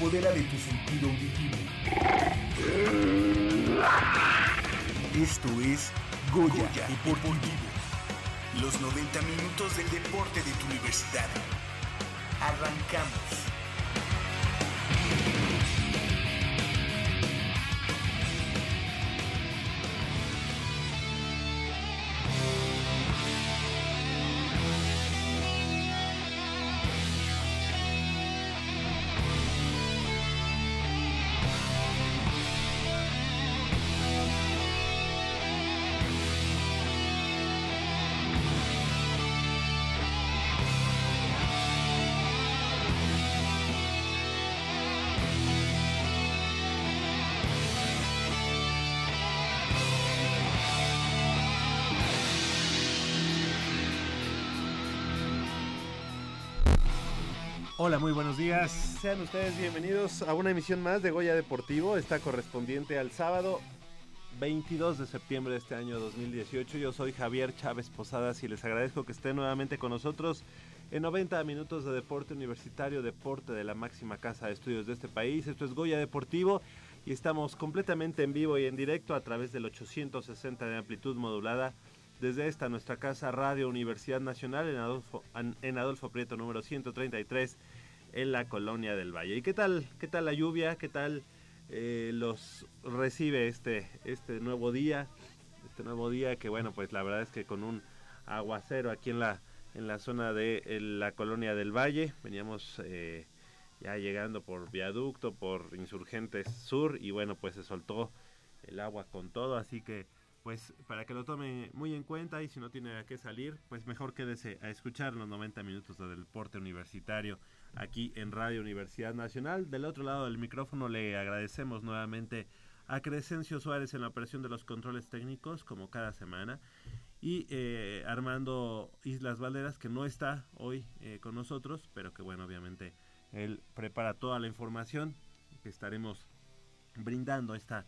Apodera de tu sentido auditivo. Esto es Goya, Deportivo. Los 90 minutos del deporte de tu universidad. Arrancamos. Hola, muy buenos días. Sean ustedes bienvenidos a una emisión más de Goya Deportivo. Está correspondiente al sábado 22 de septiembre de este año 2018. Yo soy Javier Chávez Posadas y les agradezco que estén nuevamente con nosotros en 90 minutos de deporte universitario, deporte de la máxima casa de estudios de este país. Esto es Goya Deportivo y estamos completamente en vivo y en directo a través del 860 de amplitud modulada desde esta nuestra casa Radio Universidad Nacional en Adolfo, en Adolfo Prieto número 133 en la colonia del Valle. ¿Y qué tal, qué tal la lluvia? ¿Qué tal eh, los recibe este, este nuevo día? Este nuevo día que bueno, pues la verdad es que con un aguacero aquí en la, en la zona de la colonia del Valle, veníamos eh, ya llegando por viaducto, por Insurgentes Sur y bueno, pues se soltó el agua con todo, así que pues para que lo tome muy en cuenta y si no tiene a qué salir, pues mejor quédese a escuchar los 90 minutos de deporte universitario aquí en Radio Universidad Nacional. Del otro lado del micrófono le agradecemos nuevamente a Crescencio Suárez en la operación de los controles técnicos, como cada semana, y eh, Armando Islas Valderas, que no está hoy eh, con nosotros, pero que bueno, obviamente él prepara toda la información que estaremos brindando esta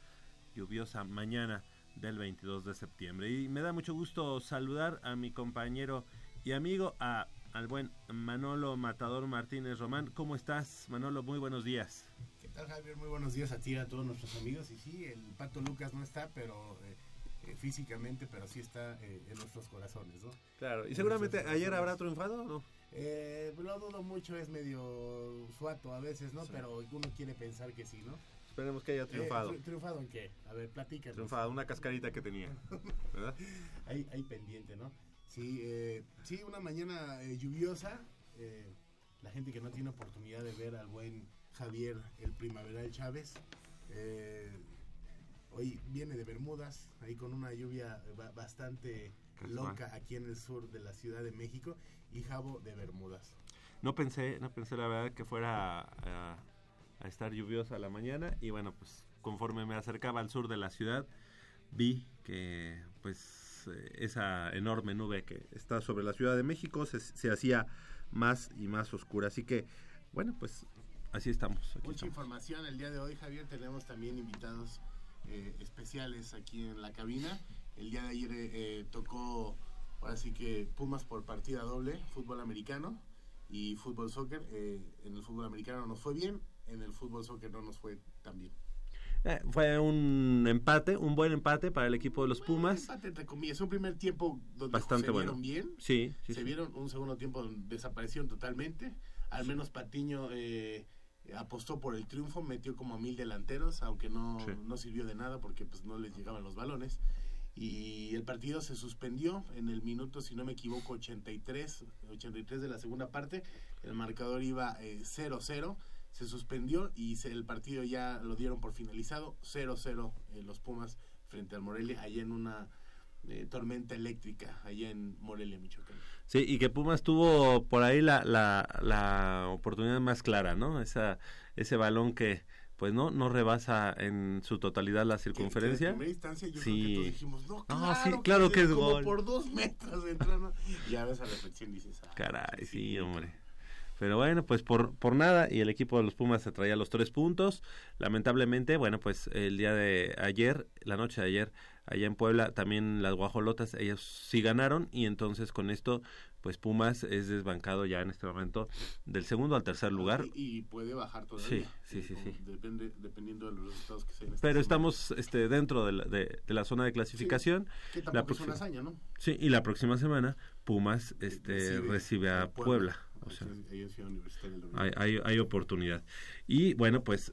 lluviosa mañana del 22 de septiembre. Y me da mucho gusto saludar a mi compañero y amigo, a, al buen Manolo Matador Martínez Román. ¿Cómo estás, Manolo? Muy buenos días. ¿Qué tal, Javier? Muy buenos días a ti y a todos nuestros amigos. Y sí, el Pato Lucas no está, pero... Eh, eh, físicamente, pero sí está eh, en nuestros corazones, ¿no? Claro, y seguramente ayer habrá triunfado o no? Eh, lo dudo mucho, es medio suato a veces, ¿no? Sí. Pero uno quiere pensar que sí, ¿no? Esperemos que haya triunfado. Eh, ¿Triunfado en qué? A ver, platícanos. Triunfado, una cascarita que tenía, ¿verdad? hay, hay pendiente, ¿no? Sí, eh, sí, una mañana eh, lluviosa. la gente que no tiene oportunidad de ver al buen Javier, el primaveral Chávez, hoy viene de Bermudas, ahí con una lluvia bastante loca aquí en el sur de la Ciudad de México, y Javo de Bermudas. No pensé, no pensé la verdad que fuera a, a estar lluviosa la mañana y bueno, pues conforme me acercaba al sur de la ciudad, vi que pues eh, esa enorme nube que está sobre la Ciudad de México se, se hacía más y más oscura. Así que, bueno, pues así estamos. Aquí Mucha estamos. información el día de hoy, Javier. Tenemos también invitados eh, especiales aquí en la cabina. El día de ayer eh, tocó, ahora sí que Pumas por partida doble, fútbol americano y fútbol soccer. Eh, en el fútbol americano nos fue bien, en el fútbol soccer no nos fue tan bien. Eh, fue un empate, un buen empate para el equipo de los Bueno, Pumas. empate, entre comillas, un primer tiempo donde Bastante se bueno. vieron bien. Sí, sí, se sí. vieron un segundo tiempo donde desaparecieron totalmente. Al menos Patiño eh, apostó por el triunfo, metió como a mil delanteros, aunque no, Sí. no sirvió de nada porque pues no les llegaban los balones. y el partido se suspendió en el minuto, si no me equivoco, 83, 83 de la segunda parte. El marcador iba 0-0, se suspendió y el partido ya lo dieron por finalizado, 0-0 los Pumas frente al Morelia, allá en una tormenta eléctrica, allá en Morelia, Michoacán. Sí, y que Pumas tuvo por ahí la, la, la oportunidad más clara, ¿no? Esa, ese balón que pues no no rebasa en su totalidad la circunferencia. en primera instancia yo sí. creo que todos dijimos, no, claro, sí, claro que, es como gol. por dos metros entrando. Y a reflexión dices, ah, Caray, sí, hombre. Pero bueno, pues por, por nada, y el equipo de los Pumas se traía los tres puntos. Lamentablemente, bueno, pues el día de ayer, la noche de ayer, allá en Puebla, también las guajolotas, ellos sí ganaron, y entonces con esto, pues Pumas es desbancado ya en este momento del segundo al tercer lugar. Y, puede bajar todavía. Sí, sí, sí. sí. Depende, dependiendo de los resultados que se den. Pero estamos este, dentro de la, de, la zona de clasificación. Sí, que tampoco la es una hazaña, ¿no? Sí, y la próxima semana Pumas este, recibe, a Puebla. O sea, hay, hay, hay oportunidad. Y bueno, pues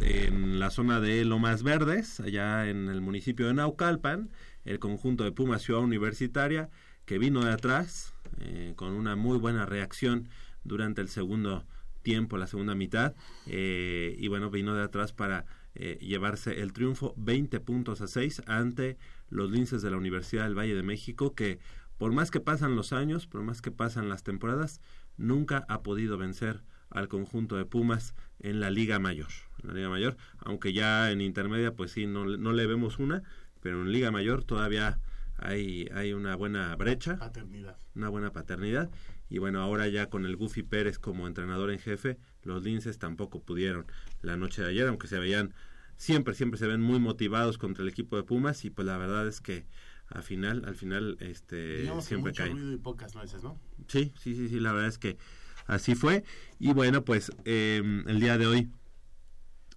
en la zona de Lomas Verdes, allá en el municipio de Naucalpan, el conjunto de Pumas Ciudad Universitaria, que vino de atrás eh, con una muy buena reacción durante el segundo tiempo, la segunda mitad, eh, y bueno, vino de atrás para eh, llevarse el triunfo 20 puntos a 6 ante los linces de la Universidad del Valle de México, que por más que pasan los años, por más que pasan las temporadas, nunca ha podido vencer al conjunto de Pumas en la Liga Mayor. En la Liga Mayor, aunque ya en intermedia, pues sí, no, no le vemos una, pero en Liga Mayor todavía hay, hay una buena brecha. Paternidad. Una buena paternidad. Y bueno, ahora ya con el Goofy Pérez como entrenador en jefe, los linces tampoco pudieron la noche de ayer, aunque se veían, siempre, siempre se ven muy motivados contra el equipo de Pumas y pues la verdad es que al final, al final, este, siempre que mucho ruido y pocas nueces, ¿no? Sí, sí, sí, sí, la verdad es que así fue. Y bueno, pues em, el día de hoy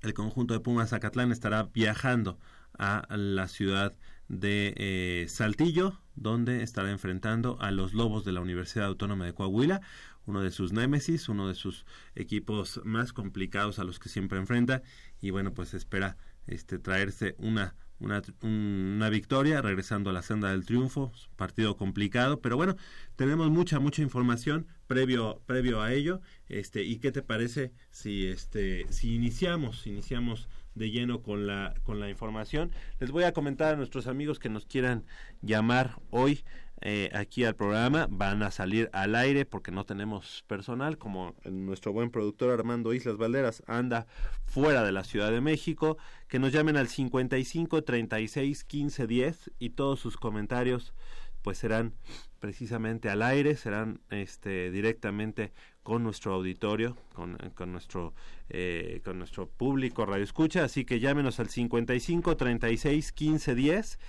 el conjunto de Pumas Zacatlán estará viajando a la ciudad de eh, Saltillo, donde estará enfrentando a los Lobos de la Universidad Autónoma de Coahuila, uno de sus némesis, uno de sus equipos más complicados a los que siempre enfrenta y bueno, pues espera este traerse una una, una, victoria, regresando a la senda del triunfo, partido complicado, pero bueno, tenemos mucha, mucha información previo, previo a ello, este, y qué te parece si este, si iniciamos, iniciamos de lleno con la, con la información. Les voy a comentar a nuestros amigos que nos quieran llamar hoy eh, aquí al programa. Van a salir al aire porque no tenemos personal, como nuestro buen productor Armando Islas Valderas anda fuera de la Ciudad de México. Que nos llamen al 55 36 15 10 y todos sus comentarios pues serán precisamente al aire, serán este, directamente con nuestro auditorio, con, con nuestro eh, con nuestro público radio escucha, así que llámenos al 55 36 15 10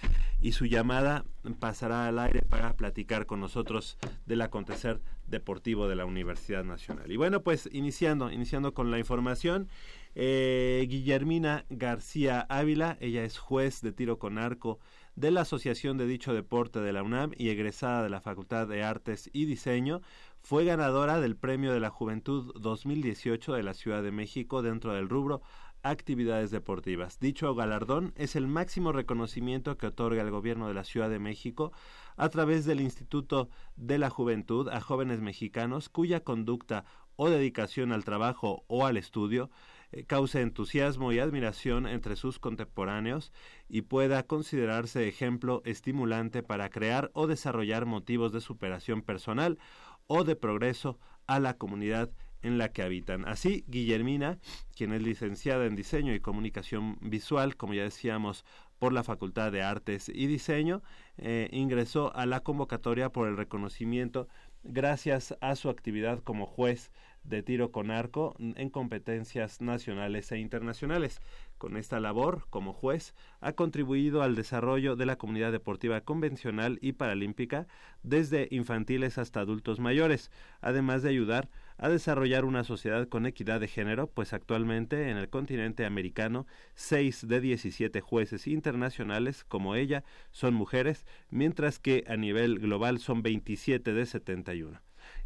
y su llamada pasará al aire para platicar con nosotros del acontecer deportivo de la Universidad Nacional. Y bueno, pues iniciando, iniciando con la información, eh, Guillermina García Ávila, ella es juez de tiro con arco de la Asociación de dicho deporte de la UNAM y egresada de la Facultad de Artes y Diseño, fue ganadora del Premio de la Juventud 2018 de la Ciudad de México dentro del rubro actividades deportivas. Dicho galardón es el máximo reconocimiento que otorga el gobierno de la Ciudad de México a través del Instituto de la Juventud a jóvenes mexicanos cuya conducta o dedicación al trabajo o al estudio eh, cause entusiasmo y admiración entre sus contemporáneos y pueda considerarse ejemplo estimulante para crear o desarrollar motivos de superación personal o de progreso a la comunidad en la que habitan. Así, Guillermina, quien es licenciada en Diseño y Comunicación Visual, como ya decíamos, por la Facultad de Artes y Diseño, eh, ingresó a la convocatoria por el reconocimiento gracias a su actividad como juez de tiro con arco en competencias nacionales e internacionales. Con esta labor, como juez, ha contribuido al desarrollo de la comunidad deportiva convencional y paralímpica desde infantiles hasta adultos mayores, además de ayudar a desarrollar una sociedad con equidad de género, pues actualmente en el continente americano, seis de 17 jueces internacionales como ella son mujeres, mientras que a nivel global son 27 de 71.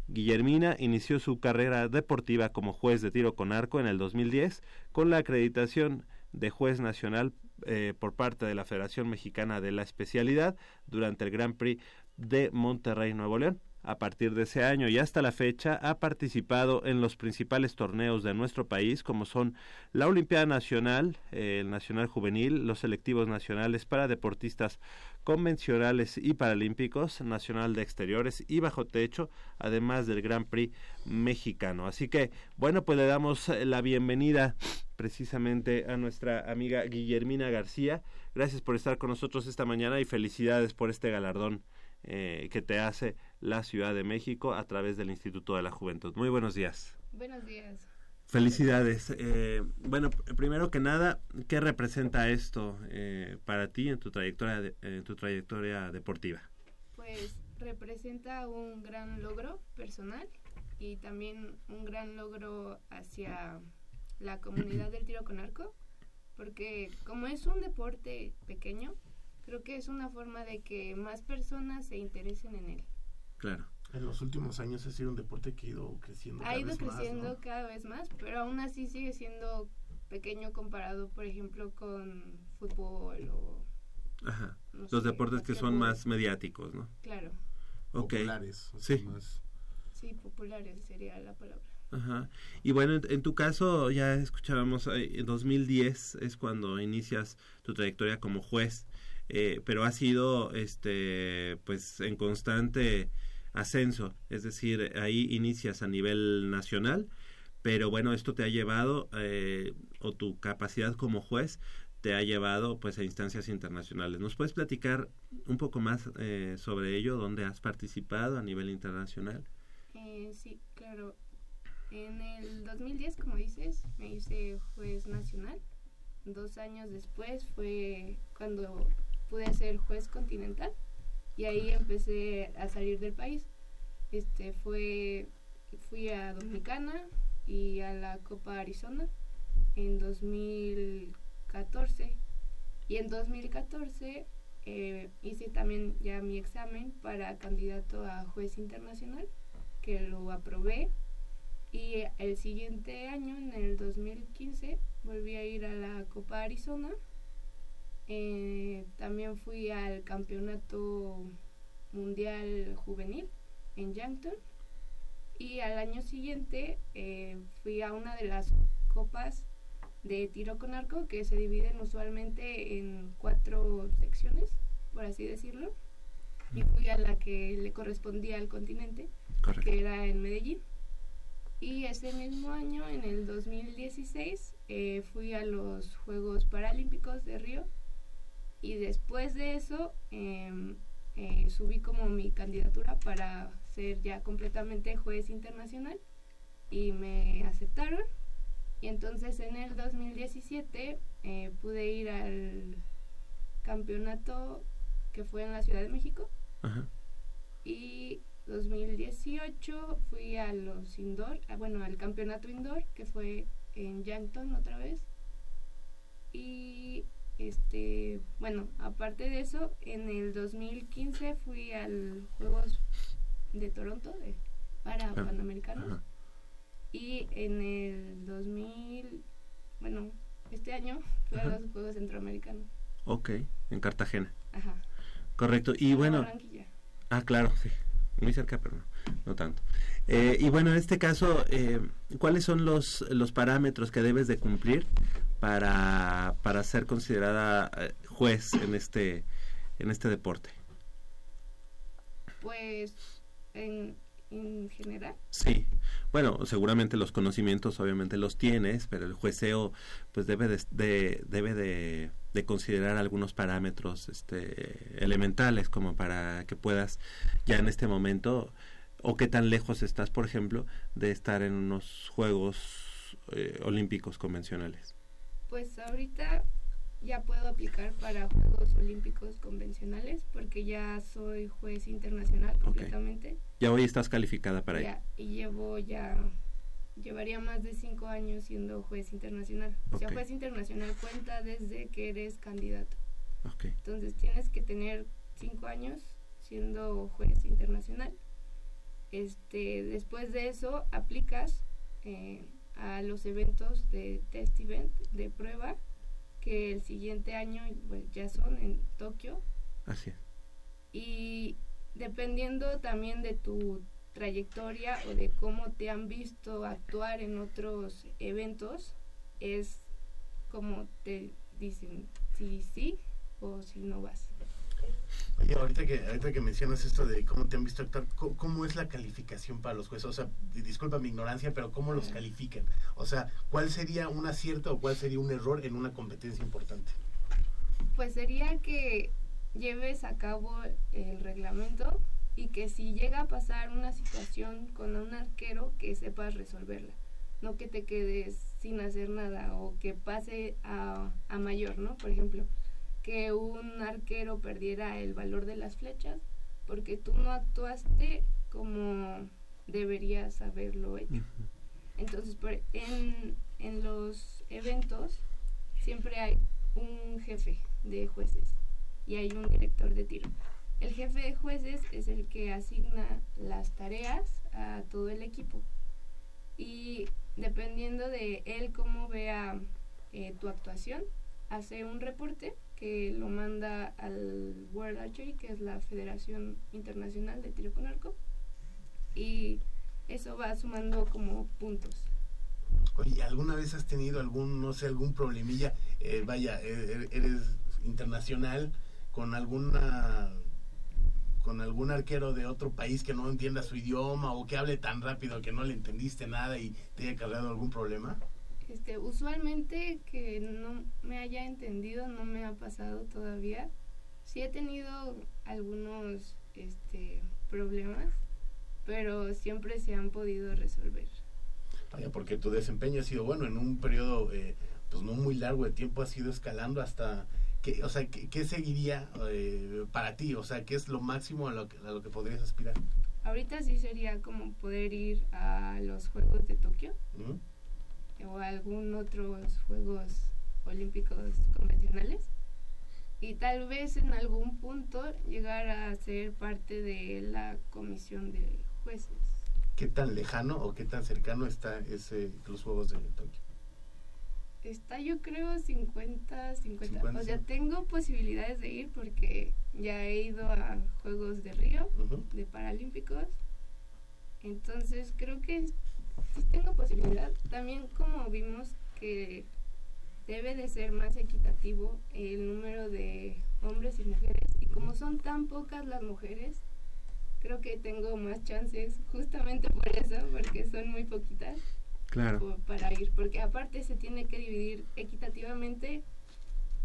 Guillermina inició su carrera deportiva como juez de tiro con arco en el 2010 con la acreditación de juez nacional eh, por parte de la Federación Mexicana de la Especialidad durante el Gran Prix de Monterrey, Nuevo León a partir de ese año y hasta la fecha ha participado en los principales torneos de nuestro país como son la Olimpiada Nacional, el Nacional Juvenil, los selectivos nacionales para deportistas convencionales y paralímpicos, Nacional de Exteriores y Bajo Techo, además del Gran Prix mexicano. Así que, bueno, pues le damos la bienvenida precisamente a nuestra amiga Guillermina García. Gracias por estar con nosotros esta mañana y felicidades por este galardón eh, que te hace la Ciudad de México a través del Instituto de la Juventud. Muy buenos días. Buenos días. Felicidades. Eh, bueno, primero que nada, ¿qué representa esto eh, para ti en tu trayectoria en tu trayectoria deportiva? Pues representa un gran logro personal y también un gran logro hacia la comunidad del tiro con arco, porque como es un deporte pequeño, creo que es una forma de que más personas se interesen en él. Claro. En los últimos años ha sido un deporte que ha ido creciendo. Ha ido creciendo cada vez más, pero aún así sigue siendo pequeño comparado, por ejemplo, con fútbol o... Ajá. los deportes que son más mediáticos, ¿no? Claro. Populares. sí. Sí, populares sería la palabra. Ajá. Y bueno, en, tu caso ya escuchábamos, eh, en 2010 es cuando inicias tu trayectoria como juez eh, pero ha sido este pues en constante ascenso, es decir, ahí inicias a nivel nacional, pero bueno, esto te ha llevado eh, o tu capacidad como juez te ha llevado pues a instancias internacionales. ¿Nos puedes platicar un poco más eh, sobre ello, dónde has participado a nivel internacional? Sí, claro. En el 2010, como dices, me hice juez nacional. Dos años después fue cuando pude ser juez continental y ahí empecé a salir del país. Este fue fui a Dominicana y a la Copa Arizona en 2014 y en 2014 eh, hice también ya mi examen para candidato a juez internacional que lo aprobé y el siguiente año en el 2015 volví a ir a la Copa Arizona. Eh, también fui al campeonato mundial juvenil en Yankton. Y al año siguiente eh, fui a una de las copas de tiro con arco que se dividen usualmente en cuatro secciones, por así decirlo, y fui a la que le correspondía al continente, que era en Medellín. Y ese mismo año, en el 2016, eh, fui a los Juegos Paralímpicos de Río. Y después de eso em, eh, subí como mi candidatura para ser ya completamente juez internacional. Y me aceptaron. Y entonces en el 2017 eh, pude ir al campeonato que fue en la Ciudad de México. Y 2018 fui a los indoor, ah, bueno, al campeonato indoor que fue en Yankton otra vez y este, bueno, aparte de eso, en el 2015 fui al Juegos de Toronto de, para ah, Panamericanos. Y en el 2000, bueno, este año fui a los Juegos Centroamericanos. Ok, en Cartagena. Ajá. Correcto. Y bueno. Ah, claro, sí. Muy cerca, pero no, no tanto. Eh, y bueno, en este caso, eh, ¿cuáles son los, los parámetros que debes de cumplir para, para ser considerada eh, juez en este, en este deporte? Pues en, en general. Sí, bueno, seguramente los conocimientos obviamente los tienes, pero el jueceo pues debe de, debe de, de, considerar algunos parámetros este, elementales como para que puedas ya en este momento o qué tan lejos estás, por ejemplo, de estar en unos Juegos eh, Olímpicos convencionales. Pues ahorita ya puedo aplicar para Juegos Olímpicos convencionales porque ya soy juez internacional completamente. Ya hoy estás calificada para ya, Y llevo ya, llevaría más de cinco años siendo juez internacional. O sea, juez internacional cuenta desde que eres candidato. Entonces tienes que tener cinco años siendo juez internacional. Este, después de eso aplicas eh, a los eventos de test event, de prueba, que el siguiente año pues, ya son en Tokio. Así es. Y dependiendo también de tu trayectoria o de cómo te han visto actuar en otros eventos, es como te dicen si sí o si no vas. Oye, ahorita que, ahorita que mencionas esto de cómo te han visto actuar, ¿cómo, es la calificación para los jueces? O sea, disculpa mi ignorancia, pero ¿cómo los califican? O sea, ¿cuál sería un acierto o cuál sería un error en una competencia importante? Pues sería que lleves a cabo el reglamento y que si llega a pasar una situación con un arquero, que sepas resolverla. No que te quedes sin hacer nada o que pase a, a mayor, ¿no? Por ejemplo, que un arquero perdiera el valor de las flechas porque tú no actuaste como deberías haberlo hecho. Entonces, en, en los eventos siempre hay un jefe de jueces y hay un director de tiro. El jefe de jueces es el que asigna las tareas a todo el equipo y dependiendo de él cómo vea eh, tu actuación, hace un reporte que lo manda al World Archery, que es la Federación Internacional de Tiro con Arco, y eso va sumando como puntos. Oye, ¿alguna vez has tenido algún, no sé, algún problemilla? Eh, vaya, e-, e-, eres internacional con alguna con algún arquero de otro país que no entienda su idioma o que hable tan rápido que no le entendiste nada y te haya cargado algún problema? Este, usualmente que no me haya entendido no me ha pasado todavía. Sí he tenido algunos este, problemas, pero siempre se han podido resolver. Vaya, porque tu desempeño ha sido bueno en un periodo eh, pues no muy largo de tiempo, ha sido escalando hasta ¿Qué, o sea, ¿qué, seguiría eh, para ti? O sea, ¿qué es lo máximo a lo, que, a lo que podrías aspirar? Ahorita sí sería como poder ir a los Juegos de Tokio o a algún otros Juegos Olímpicos convencionales y tal vez en algún punto llegar a ser parte de la comisión de jueces. ¿Qué tan lejano o qué tan cercano está ese los Juegos de Tokio? Está yo creo 50, 50, O sea, tengo posibilidades de ir porque ya he ido a Juegos de Río, de Paralímpicos. Entonces creo que sí tengo posibilidad. También como vimos que debe de ser más equitativo el número de hombres y mujeres. Y como son tan pocas las mujeres, creo que tengo más chances justamente por eso, porque son muy poquitas claro. para ir, porque aparte se tiene que dividir equitativamente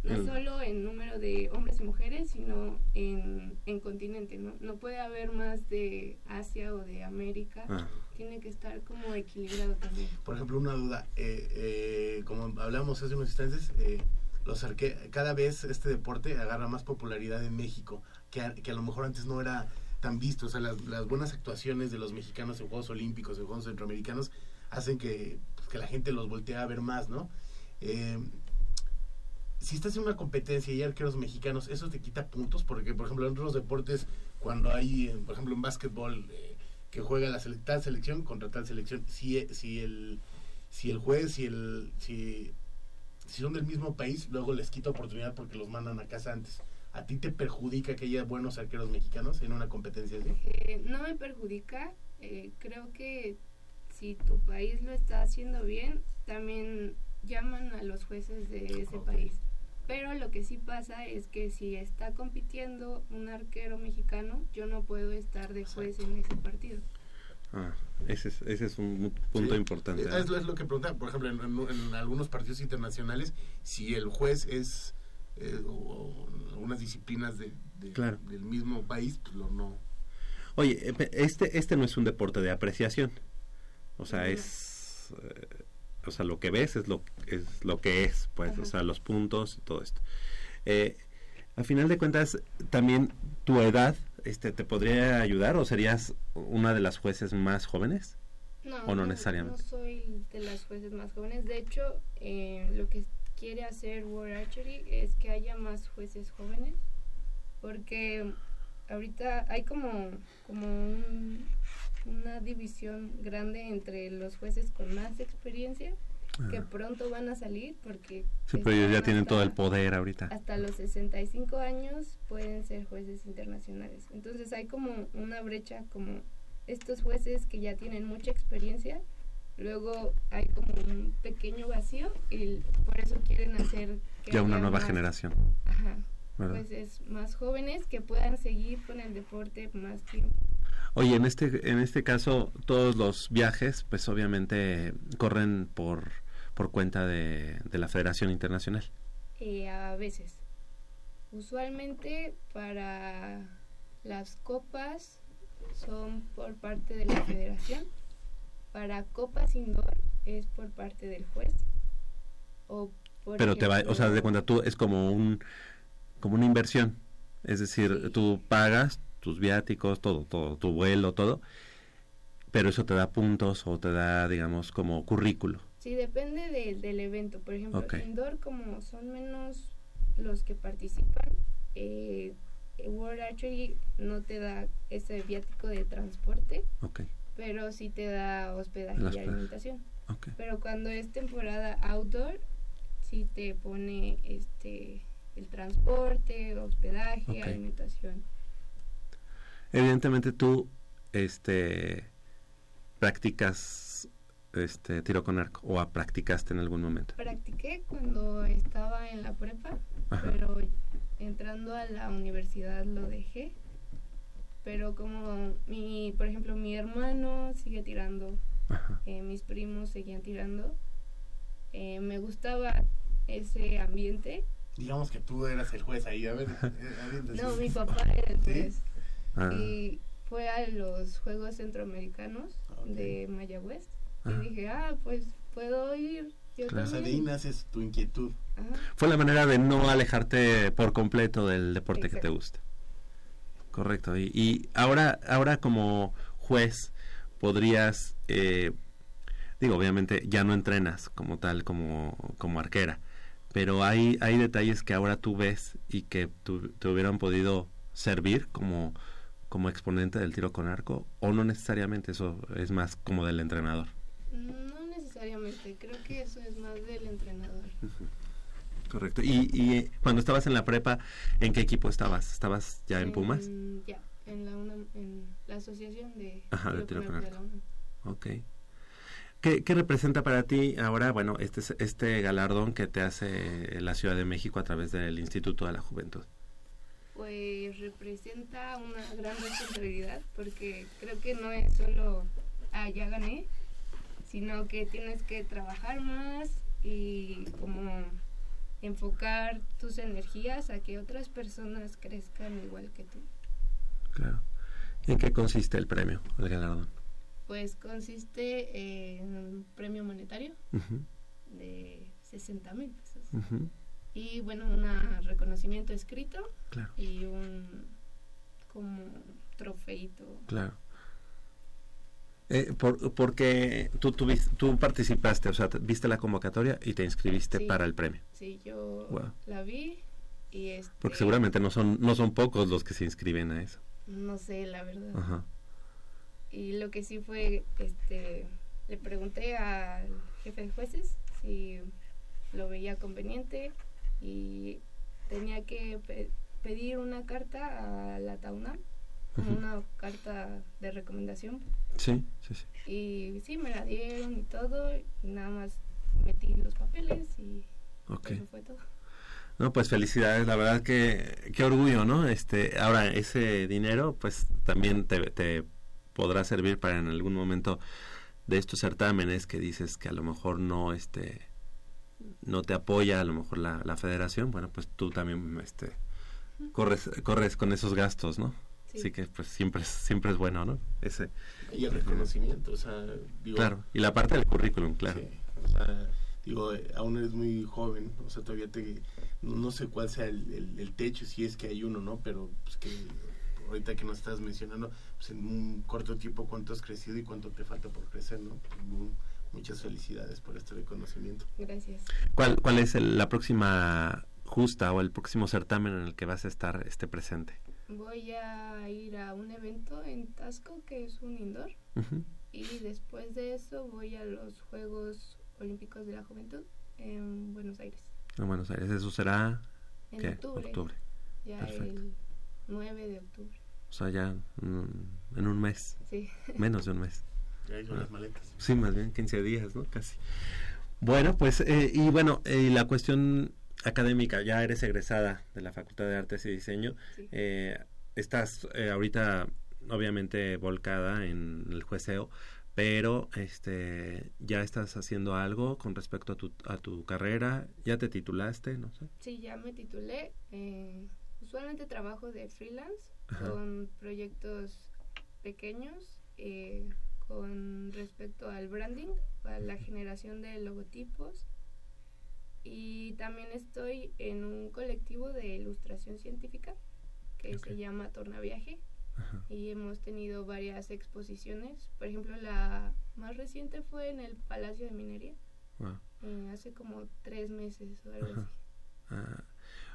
no solo en número de hombres y mujeres, sino en, en continente, ¿no? No puede haber más de Asia o de América, ah. tiene que estar como equilibrado también. Por ejemplo, una duda, eh, eh, como hablamos hace unos instantes, eh, los arque cada vez este deporte agarra más popularidad en México, que a, que a lo mejor antes no era tan visto, o sea, las, las buenas actuaciones de los mexicanos en Juegos Olímpicos, en Juegos Centroamericanos, hacen que, pues, que la gente los voltee a ver más, ¿no? Eh, si estás en una competencia y hay arqueros mexicanos, ¿eso te quita puntos? Porque, por ejemplo, en otros deportes, cuando hay, eh, por ejemplo, en básquetbol, eh, que juega la tal selección contra tal selección, si, si, el, si el juez, si, el, si, si son del mismo país, luego les quita oportunidad porque los mandan a casa antes. ¿A ti te perjudica que haya buenos arqueros mexicanos en una competencia así? no me perjudica. creo que si tu país lo está haciendo bien, también llaman a los jueces de ese país. Pero lo que sí pasa es que si está compitiendo un arquero mexicano, yo no puedo estar de juez en ese partido. Ah, ese es, ese es un punto importante. Es, es, lo que preguntan, por ejemplo, en, algunos partidos internacionales, si el juez es eh, o, unas disciplinas de, del mismo país, pues lo no. Oye, eh, este, este no es un deporte de apreciación. O sea, es... Eh, o sea, lo que ves es lo, es lo que es, pues, o sea, los puntos y todo esto. Eh, a final de cuentas, también tu edad este, te podría ayudar o serías una de las jueces más jóvenes? No, ¿O no, necesariamente? No soy de las jueces más jóvenes. De hecho, eh, lo que quiere hacer World Archery es que haya más jueces jóvenes, porque ahorita hay como, como un, una división grande entre los jueces con más experiencia que Ah. pronto van a salir porque Sí, pero ellos ya tienen todo el poder ahorita. Hasta los 65 años pueden ser jueces internacionales. Entonces hay como una brecha, como estos jueces que ya tienen mucha experiencia, luego hay como un pequeño vacío y por eso quieren hacer que Ya una nueva más- generación, Ajá, ¿verdad? jueces más jóvenes que puedan seguir con el deporte más tiempo. Oye, en este, en este caso, todos los viajes, pues obviamente corren por, por cuenta de, de la Federación Internacional. Eh, a veces. Usualmente para las copas son por parte de la federación. Para copas indoor es por parte del juez. O por Pero te va, o sea, de cuenta tú, es como un, como una inversión. Es decir, Sí. tú pagas tus viáticos, todo, todo, tu vuelo, todo, pero eso te da puntos o te da, digamos, como currículo. Sí, depende de- del evento. Por ejemplo, indoor como son menos los que participan, eh, World Archery no te da ese viático de transporte, Ok, pero sí te da hospedaje y alimentación. ok. Pero cuando es temporada outdoor, sí te pone este el transporte, hospedaje, alimentación. Evidentemente tú, este, practicas, este, tiro con arco o practicaste en algún momento. Practiqué cuando estaba en la prepa, Ajá. pero entrando a la universidad lo dejé. Pero como mi, por ejemplo, mi hermano sigue tirando, eh, mis primos seguían tirando, eh, me gustaba ese ambiente. Digamos que tú eras el juez ahí, a ver. eh, aviéntase. No, mi papá era el ¿Sí? Ah, y fue a los Juegos Centroamericanos Ok. de Mayagüez y dije, ah, pues puedo ir. Yo Claro. De ahí naces tu inquietud. Ajá. Fue la manera de no alejarte por completo del deporte que te gusta. Correcto. Y, y ahora, ahora como juez podrías, eh, digo, obviamente ya no entrenas como tal, como, como arquera, pero hay, hay detalles que ahora tú ves y que tu- te hubieran podido servir como, como exponente del tiro con arco, o no necesariamente eso es más como del entrenador. No necesariamente, creo que eso es más del entrenador. Correcto. Y, y eh, cuando estabas en la prepa, ¿en qué equipo estabas? ¿Estabas ya en Pumas? Ya, en la, UNAM, en la asociación de Ajá, de tiro tiro con con arco de la UNAM. Ok. ¿Qué, qué representa para ti ahora, bueno, este, este galardón que te hace la Ciudad de México a través del Instituto de la Juventud? Pues representa una gran responsabilidad porque creo que no es solo, ah, ya gané, sino que tienes que trabajar más y como enfocar tus energías a que otras personas crezcan igual que tú. Claro. ¿En qué consiste el premio, el galardón? Pues consiste en un premio monetario de 60 mil pesos. ujú, Y bueno, un reconocimiento escrito Claro, y un como trofeito. claro. Eh, por, porque tú, tú, tú participaste, o sea, te- viste la convocatoria y te inscribiste Sí. para el premio. Sí, yo Wow. la vi y este, Porque seguramente no son, no son pocos los que se inscriben a eso. no sé la verdad. Ajá. Y lo que sí fue, este, le pregunté al jefe de jueces si lo veía conveniente y tenía que pe- pedir una carta a la TAUNAM, una carta de recomendación. Sí, sí, sí. Y sí, me la dieron y todo, y nada más metí los papeles y eso fue todo. No, pues felicidades, la verdad que qué orgullo, ¿no? Este, ahora ese dinero pues también te, te podrá servir para en algún momento de estos certámenes que dices que a lo mejor no este no te apoya a lo mejor la, la federación, bueno, pues tú también este corres corres con esos gastos, ¿no? Sí. Así que pues siempre es, siempre es bueno, ¿no? Ese, Y el reconocimiento, o sea, digo. claro, y la parte del currículum, claro. Sí, o sea, digo, eh, aún eres muy joven, o sea, todavía te, no, no sé cuál sea el, el- el techo, si es que hay uno, ¿no? Pero pues que ahorita que nos estás mencionando, pues en un corto tiempo cuánto has crecido y cuánto te falta por crecer, ¿no? Mu- Muchas felicidades por este reconocimiento. Gracias. ¿Cuál cuál es el- la próxima justa o el próximo certamen en el que vas a estar este presente? Voy a ir a un evento en Tasco que es un indoor y después de eso voy a los Juegos Olímpicos de la Juventud en Buenos Aires. En Buenos Aires, eso será En ¿qué? octubre. Ya Perfecto. el 9 de octubre. O sea, ya mm, en un mes, Sí. menos de un mes. Las maletas. Sí, más bien 15 días, ¿no? Casi. Bueno, pues, eh, y bueno, eh, la cuestión académica, ya eres egresada de la Facultad de Artes y Diseño. Sí. Eh, estás eh, ahorita, obviamente, volcada en el jueceo, pero este, ya estás haciendo algo con respecto a tu, a tu carrera. ¿Ya te titulaste? No sé. Sí, ya me titulé. eh, usualmente trabajo de freelance Ajá. con proyectos pequeños eh, con respecto al branding, a la generación de logotipos. Y también estoy en un colectivo de ilustración científica que se llama Tornaviaje Ajá. y hemos tenido varias exposiciones. Por ejemplo, la más reciente fue en el Palacio de Minería, Wow. eh, hace como tres meses o algo Ajá. así. Ah,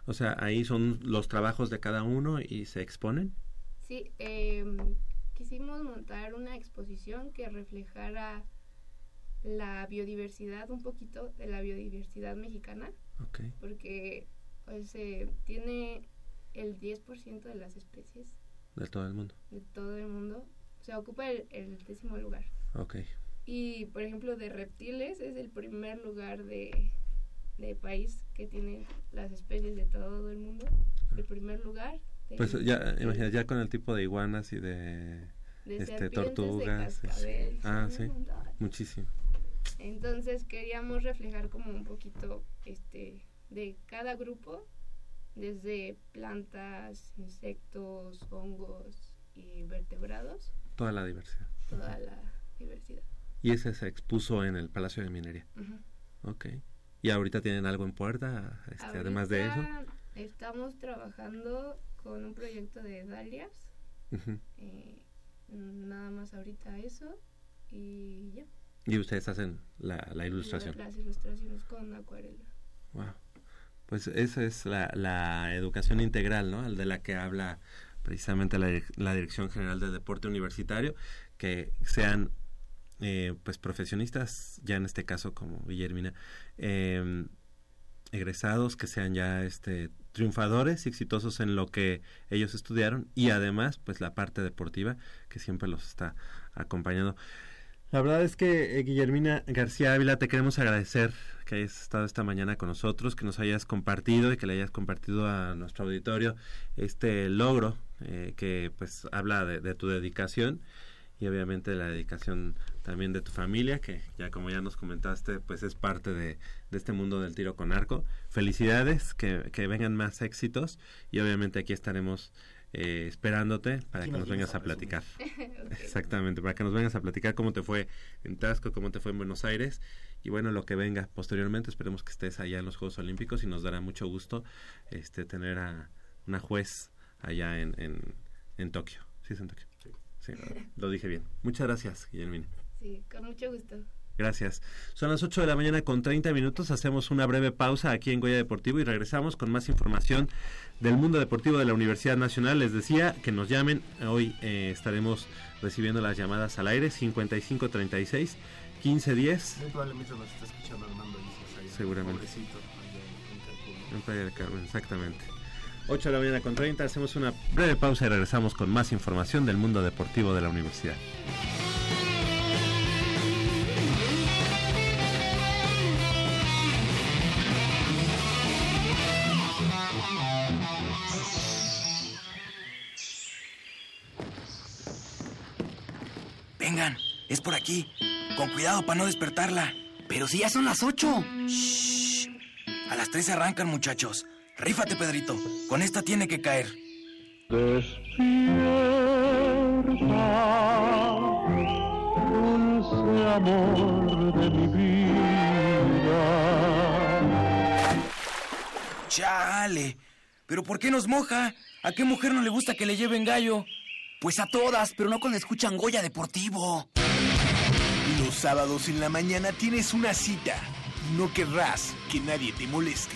o sea, ahí son los trabajos de cada uno y se exponen. Sí, eh, quisimos montar una exposición que reflejara la biodiversidad, un poquito de la biodiversidad mexicana, Ok. porque pues, eh, tiene el 10% de las especies De todo el mundo. de todo el mundo. O sea, ocupa el, el décimo lugar. Ok. Y, por ejemplo, de reptiles es el primer lugar de, de país que tiene las especies de todo el mundo. El primer lugar. De- Pues ya, de- imagina, ya con el tipo de iguanas y de de este, de tortugas, sí. cascabel, Ah, sí. muchísimo. Entonces queríamos reflejar como un poquito este de cada grupo, desde plantas, insectos, hongos y vertebrados, Toda la diversidad. toda la diversidad. Y ese se expuso en el Palacio de Minería. Ok. ¿Y ahorita tienen algo en puerta? Este, además de eso. Estamos trabajando con un proyecto de dalias, eh, nada más ahorita eso y ya. Y ustedes hacen la, la ilustración. Las ilustraciones con acuarela. Wow. Pues esa es la, la educación integral, ¿no? De la que habla precisamente la, la Dirección General de Deporte Universitario, que sean eh, pues profesionistas, ya en este caso como Guillermina, eh, egresados, que sean ya este triunfadores y exitosos en lo que ellos estudiaron y además pues la parte deportiva que siempre los está acompañando. La verdad es que, eh, Guillermina García Ávila, te queremos agradecer que hayas estado esta mañana con nosotros, que nos hayas compartido y que le hayas compartido a nuestro auditorio este logro eh, que pues habla de, de tu dedicación y obviamente la dedicación también de tu familia, que ya como ya nos comentaste, pues es parte de, de este mundo del tiro con arco. Felicidades, que, que vengan más éxitos y obviamente aquí estaremos eh, esperándote para que nos vengas a platicar. Exactamente, para que nos vengas a platicar cómo te fue en Tasco, cómo te fue en Buenos Aires y bueno, lo que venga posteriormente. Esperemos que estés allá en los Juegos Olímpicos y nos dará mucho gusto este tener a una juez allá en, en, en Tokio. Sí, es en Tokio. Sí. Sí, lo dije bien. Muchas gracias, Guillermina. Sí, con mucho gusto. Gracias. Son las 8 de la mañana con 30 minutos. Hacemos una breve pausa aquí en Goya Deportivo y regresamos con más información del mundo deportivo de la Universidad Nacional. Les decía que nos llamen. Hoy eh, estaremos recibiendo las llamadas al aire 5536 1510 Muy probablemente nos está escuchando Armando ahí. Seguramente. En- en Cancún. en Playa del Carmen. Exactamente. 8 de la mañana con 30. Hacemos una breve pausa y regresamos con más información del mundo deportivo de la universidad. Vengan, es por aquí. Con cuidado para no despertarla. Pero si ya son las ocho. Shh. A las tres arrancan, muchachos. Rífate, Pedrito. Con esta tiene que caer. Chale. ¿Pero por qué nos moja? ¿A qué mujer no le gusta que le lleven gallo? Pues a todas, pero no cuando escuchan Goya Deportivo. Los sábados en la mañana tienes una cita no querrás que nadie te moleste.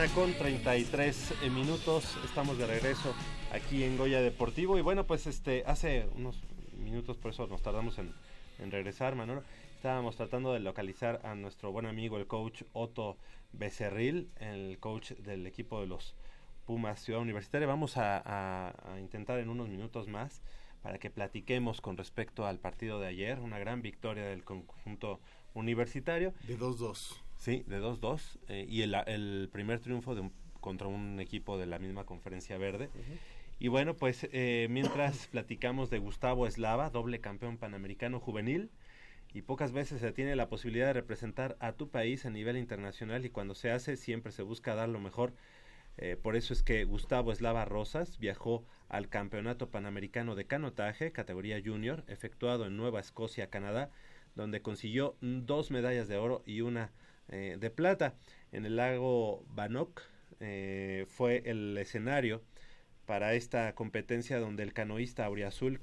Mañana con 33 minutos, estamos de regreso aquí en Goya Deportivo. Y bueno pues este hace unos minutos por eso nos tardamos en, regresar Manolo, estábamos tratando de localizar a nuestro buen amigo el coach Otto Becerril, el coach del equipo de los Pumas Ciudad Universitaria, vamos a, a- a intentar en unos minutos más para que platiquemos con respecto al partido de ayer, una gran victoria del conjunto universitario. De 2-2. Sí, de 2-2. eh, y el, el primer triunfo de un- contra un equipo de la misma conferencia verde. Y bueno, pues eh, mientras platicamos de Gustavo Eslava, doble campeón panamericano juvenil, y pocas veces se tiene la posibilidad de representar a tu país a nivel internacional y cuando se hace siempre se busca dar lo mejor. Eh, por eso es que Gustavo Eslava Rosas viajó al Campeonato Panamericano de Canotaje, categoría junior, efectuado en Nueva Escocia, Canadá, donde consiguió dos medallas de oro y una eh, de plata. En el lago Bannock eh, fue el escenario para esta competencia donde el canoísta auriazul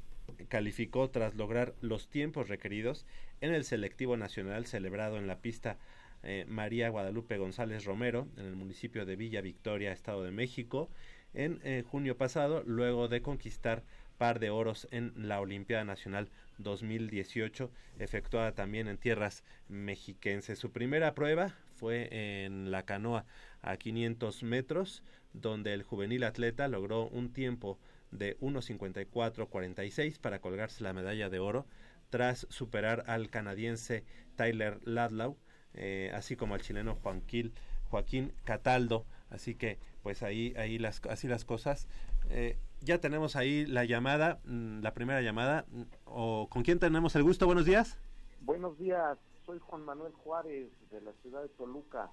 calificó tras lograr los tiempos requeridos en el selectivo nacional celebrado en la pista eh, María Guadalupe González Romero en el municipio de Villa Victoria, Estado de México, en junio pasado, luego de conquistar par de oros en la Olimpiada Nacional 2018, efectuada también en tierras mexiquenses. Su primera prueba fue en la canoa a 500 metros, donde el juvenil atleta logró un tiempo de 1.54.46 para colgarse la medalla de oro, tras superar al canadiense Tyler Ladlow, eh, así como al chileno Joaquín, Cataldo. Así que, pues ahí, ahí las, así las cosas. Eh, ya tenemos ahí la llamada, mm, la primera llamada. mm, O, ¿Con quién tenemos el gusto? Buenos días. Buenos días, soy Juan Manuel Juárez de la ciudad de Toluca.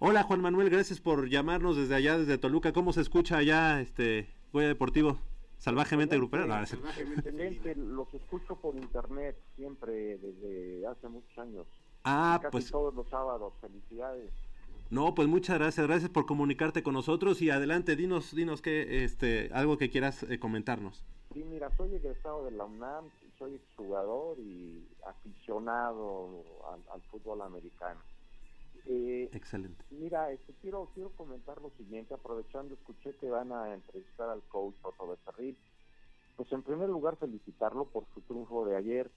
Hola Juan Manuel, gracias por llamarnos desde allá, desde Toluca. ¿Cómo se escucha allá este Goya Deportivo? Salvajemente grupero. No. Excelente, los escucho por internet siempre desde hace muchos años. Ah, Casi pues todos los sábados, felicidades. No, pues muchas gracias, gracias por comunicarte con nosotros y adelante, dinos, dinos que este algo que quieras eh, comentarnos. Sí, mira, soy egresado de la UNAM, soy jugador y aficionado al, al fútbol americano. Eh, Excelente. Mira, este, quiero, quiero comentar lo siguiente, aprovechando, escuché que van a entrevistar al coach Otto Becerril. Pues en primer lugar felicitarlo por su triunfo de ayer,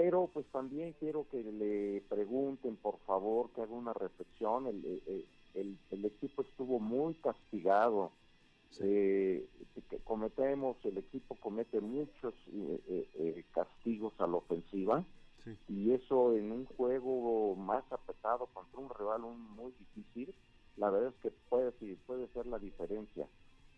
pero pues también quiero que le pregunten, por favor, que haga una reflexión. El, el, el- el equipo estuvo muy castigado Eh, que cometemos, el equipo comete muchos eh, eh, eh, castigos a la ofensiva Sí. y eso en un juego más apretado contra un rival muy difícil, la verdad es que puede, puede ser la diferencia.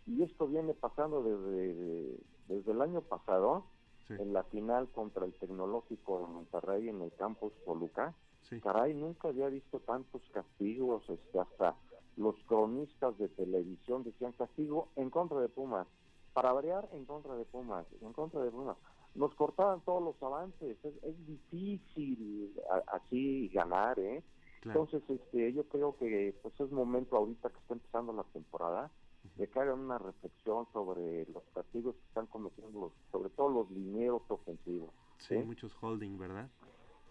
Y esto viene pasando desde, desde el año pasado, Sí. en la final contra el Tecnológico de Monterrey en el campus Toluca. Sí. Caray, nunca había visto tantos castigos, este, hasta los cronistas de televisión decían castigo en contra de Pumas, para variar en contra de Pumas, en contra de Pumas. Nos cortaban todos los avances, es, es difícil a- así ganar, ¿eh? Claro. Entonces, este, yo creo que pues es momento ahorita que está empezando la temporada de que hagan una reflexión sobre los castigos que están cometiendo, los, sobre todo los linieros ofensivos. Sí, muchos holding, ¿verdad?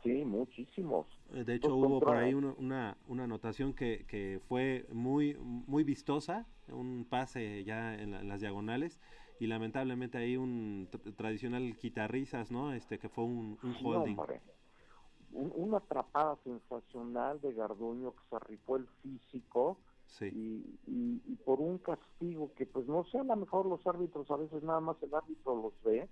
Sí, muchísimos. Eh, De hecho, Pues hubo por contra- ahí una, una, una anotación que, que fue muy, muy vistosa, un pase ya en, la- en las diagonales, y lamentablemente ahí un tr- tradicional quitarrisas, ¿no? Este que fue un, un Sí, holding. hombre. Un- una atrapada sensacional de Garduño que se rifó el físico Sí, y, y- y por un castigo que pues no sé, a lo mejor los árbitros a veces nada más el árbitro los ve,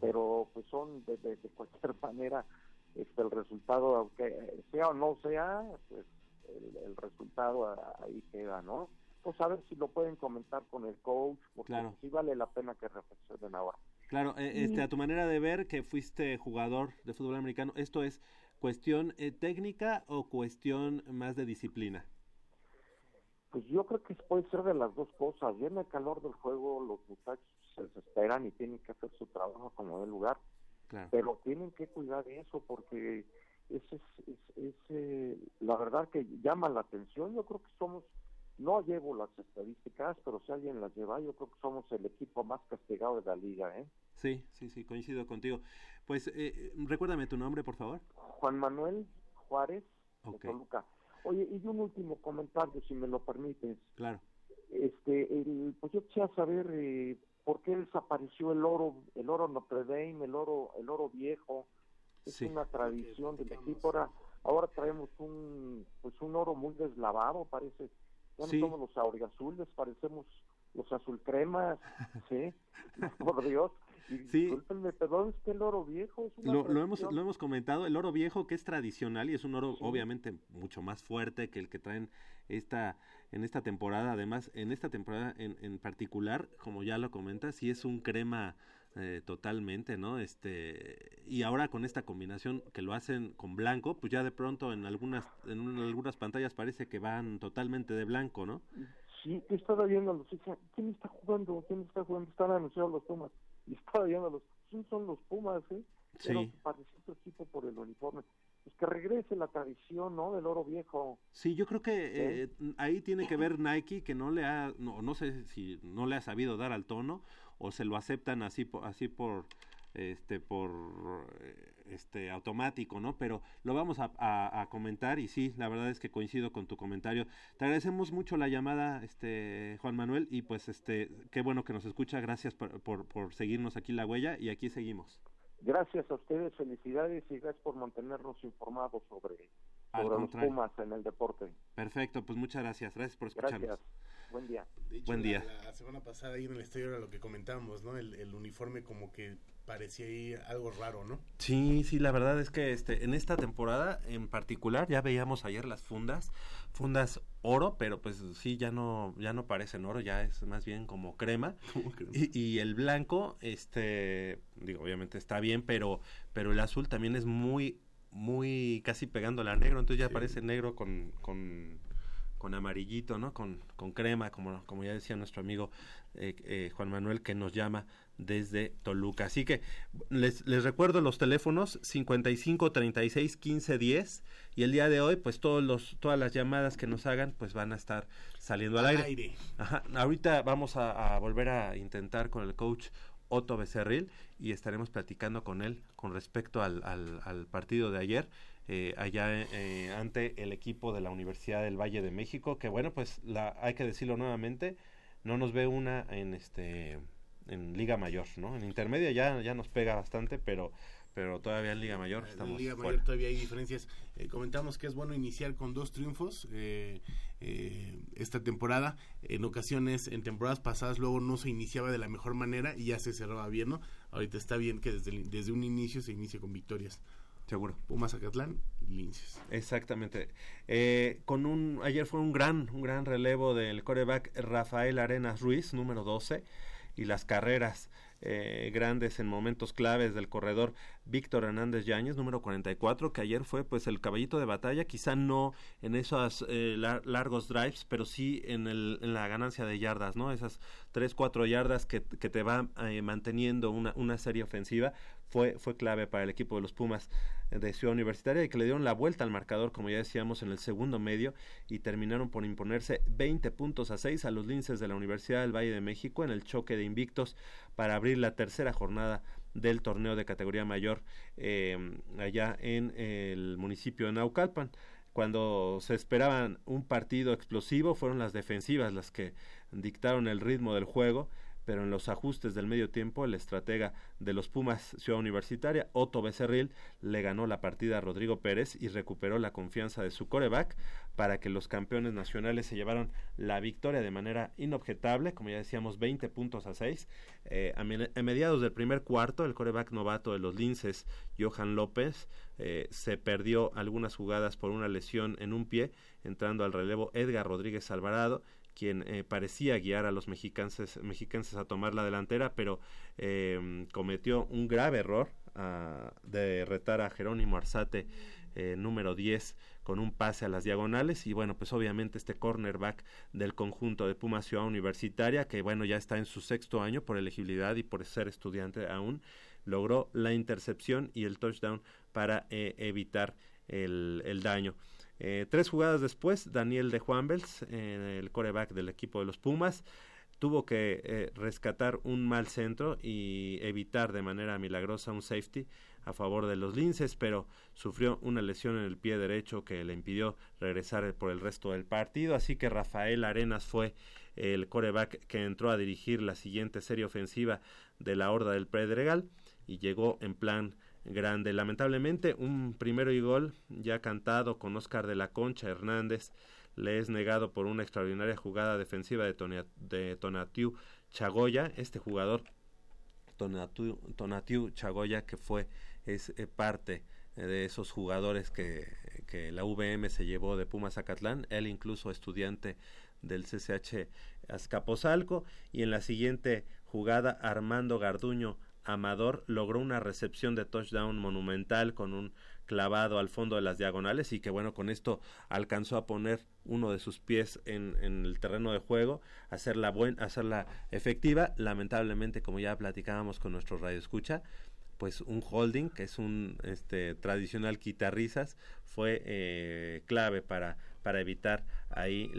pero pues son de, de- de cualquier manera este el resultado aunque sea o no sea pues el, el resultado ahí queda no pues a ver si lo pueden comentar con el coach porque Claro. sí vale la pena que reflexionen ahora Claro, eh, este, a tu manera de ver que fuiste jugador de fútbol americano, ¿esto es cuestión eh, técnica o cuestión más de disciplina? Pues yo creo que puede ser de las dos cosas viene el calor del juego los muchachos se desesperan y tienen que hacer su trabajo como de lugar Claro. pero tienen que cuidar eso porque ese es, es- es, eh, la verdad que llama la atención yo creo que somos no llevo las estadísticas pero si alguien las lleva yo creo que somos el equipo más castigado de la liga ¿eh? Sí, sí, sí, coincido contigo. Pues eh, recuérdame tu nombre, por favor. Juan Manuel Juárez de Ok. Toluca oye y un último comentario si me lo permites. Claro. este el, pues yo quisiera saber eh, por qué desapareció el oro el oro Notre Dame el oro el oro viejo. Es Sí. una tradición del equipo ahora ahora traemos un pues un oro muy deslavado parece. Ya no Sí. somos los auriazules parecemos los azul cremas sí por Dios Sí. perdón es que el oro viejo es una Lo, lo hemos, lo hemos comentado, el oro viejo que es tradicional y es un oro obviamente mucho más fuerte que el que traen esta, en esta temporada. Además, en esta temporada en, en particular, como ya lo comentas, sí es un crema eh, totalmente, ¿no? Este, y ahora con esta combinación que lo hacen con blanco, pues ya de pronto en algunas, en un- algunas pantallas parece que van totalmente de blanco, ¿no? Sí, que estaba viendo los ¿quién está jugando? ¿Quién está jugando? Están anunciados los Pumas. Y estaba viendo los, ¿quién son los Pumas, eh? Sí. Parecía otro equipo por el uniforme. Pues que regrese la tradición, ¿no? Del oro viejo. Sí, yo creo que eh, ahí tiene que ver Nike que no le ha, no, no sé si no le ha sabido dar al tono o se lo aceptan así por, así por, este, por, eh, este, automático, ¿no? Pero lo vamos a, a- a comentar y sí, la verdad es que coincido con tu comentario. Te agradecemos mucho la llamada, este, Juan Manuel y pues, este, qué bueno que nos escucha. Gracias por, por, por seguirnos aquí la huella y aquí seguimos. Gracias a ustedes, felicidades y gracias por mantenernos informados sobre, los. Pumas en el deporte. Perfecto, pues muchas gracias. Gracias por escucharnos. Gracias. Buen día. Hecho, Buen la- día. La, semana pasada ahí en el estadio era lo que comentábamos, ¿no? El, el uniforme como que parecía ahí algo raro, ¿no? Sí, sí, la verdad es que este, en esta temporada en particular ya veíamos ayer las fundas, fundas oro, pero pues sí, ya no, ya no parecen oro, ya es más bien como crema. Y, y el blanco, este, digo, obviamente está bien, pero, pero el azul también es muy, muy casi pegándole a negro, entonces ya parece negro con, con, con amarillito, ¿no? Con, con crema, como, como ya decía nuestro amigo eh, eh, Juan Manuel, que nos llama desde Toluca. Así que les, les recuerdo los teléfonos 55 36 15 10 y el día de hoy, pues todos los, todas las llamadas que nos hagan, pues van a estar saliendo al, Al aire. aire. Ajá, ahorita vamos a, a volver a intentar con el coach Otto Becerril y estaremos platicando con él con respecto al, al, al partido de ayer eh, allá eh, ante el equipo de la Universidad del Valle de México que bueno pues la hay que decirlo nuevamente no nos ve una en este en Liga Mayor no en intermedia ya ya nos pega bastante pero pero todavía en Liga Mayor estamos En Liga fuera. Mayor todavía hay diferencias. Eh, comentamos que es bueno iniciar con dos triunfos eh, eh, esta temporada. En ocasiones, en temporadas pasadas, luego no se iniciaba de la mejor manera y ya se cerraba bien, ¿no? Ahorita está bien que desde, desde un inicio se inicie con victorias. Seguro. Pumas Acatlán y Linces. Exactamente. Eh, con un ayer fue un gran un gran relevo del coreback Rafael Arenas Ruiz, número 12, y las carreras eh, grandes en momentos claves del corredor Víctor Hernández Yáñez, número 44, que ayer fue pues el caballito de batalla, quizá no en esos eh, lar- largos drives, pero sí en, el, la ganancia de yardas, ¿no? Esas 3, 4 yardas que, que te va eh, manteniendo una, una serie ofensiva fue, fue clave para el equipo de los Pumas de Ciudad Universitaria y que le dieron la vuelta al marcador, como ya decíamos, en el segundo medio y terminaron por imponerse 20 puntos a 6 a los linces de la Universidad del Valle de México en el choque de invictos para abrir la tercera jornada del torneo de categoría mayor eh, allá en el municipio de Naucalpan. Cuando se esperaban un partido explosivo, fueron las defensivas las que dictaron el ritmo del juego pero en los ajustes del medio tiempo el estratega de los Pumas Ciudad Universitaria, Otto Becerril, le ganó la partida a Rodrigo Pérez y recuperó la confianza de su coreback para que los campeones nacionales se llevaron la victoria de manera inobjetable, como ya decíamos, 20 puntos a 6. Eh, a, me- a mediados del primer cuarto, el coreback novato de los Linces, Johan López, eh, se perdió algunas jugadas por una lesión en un pie, entrando al relevo Edgar Rodríguez Alvarado quien eh, parecía guiar a los mexicanos, mexicanos a tomar la delantera, pero eh, cometió un grave error ah, de retar a Jerónimo Arzate, eh, número 10, con un pase a las diagonales. Y bueno, pues obviamente este cornerback del conjunto de Puma Ciudad Universitaria, que bueno, ya está en su sexto año por elegibilidad y por ser estudiante aún, logró la intercepción y el touchdown para eh, evitar el, el daño. Eh, tres jugadas después, Daniel de Juanbels, eh, el coreback del equipo de los Pumas, tuvo que eh, rescatar un mal centro y evitar de manera milagrosa un safety a favor de los linces, pero sufrió una lesión en el pie derecho que le impidió regresar por el resto del partido, así que Rafael Arenas fue el coreback que entró a dirigir la siguiente serie ofensiva de la Horda del Pedregal y llegó en plan grande. Lamentablemente, un primero y gol ya cantado con Oscar de la Concha Hernández le es negado por una extraordinaria jugada defensiva de, Tonia, Tonatiu Chagoya. Este jugador, Tonatiu, Chagoya, que fue es eh, parte de esos jugadores que, que la VM se llevó de Pumas Zacatlán, él incluso estudiante del CCH Azcapotzalco y en la siguiente jugada Armando Garduño Amador logró una recepción de touchdown monumental con un clavado al fondo de las diagonales y que bueno con esto alcanzó a poner uno de sus pies en, en el terreno de juego hacerla buen hacerla efectiva. Lamentablemente como ya platicábamos con nuestro radio escucha pues un holding que es un este tradicional quitarrisas fue eh, clave para evitar ahí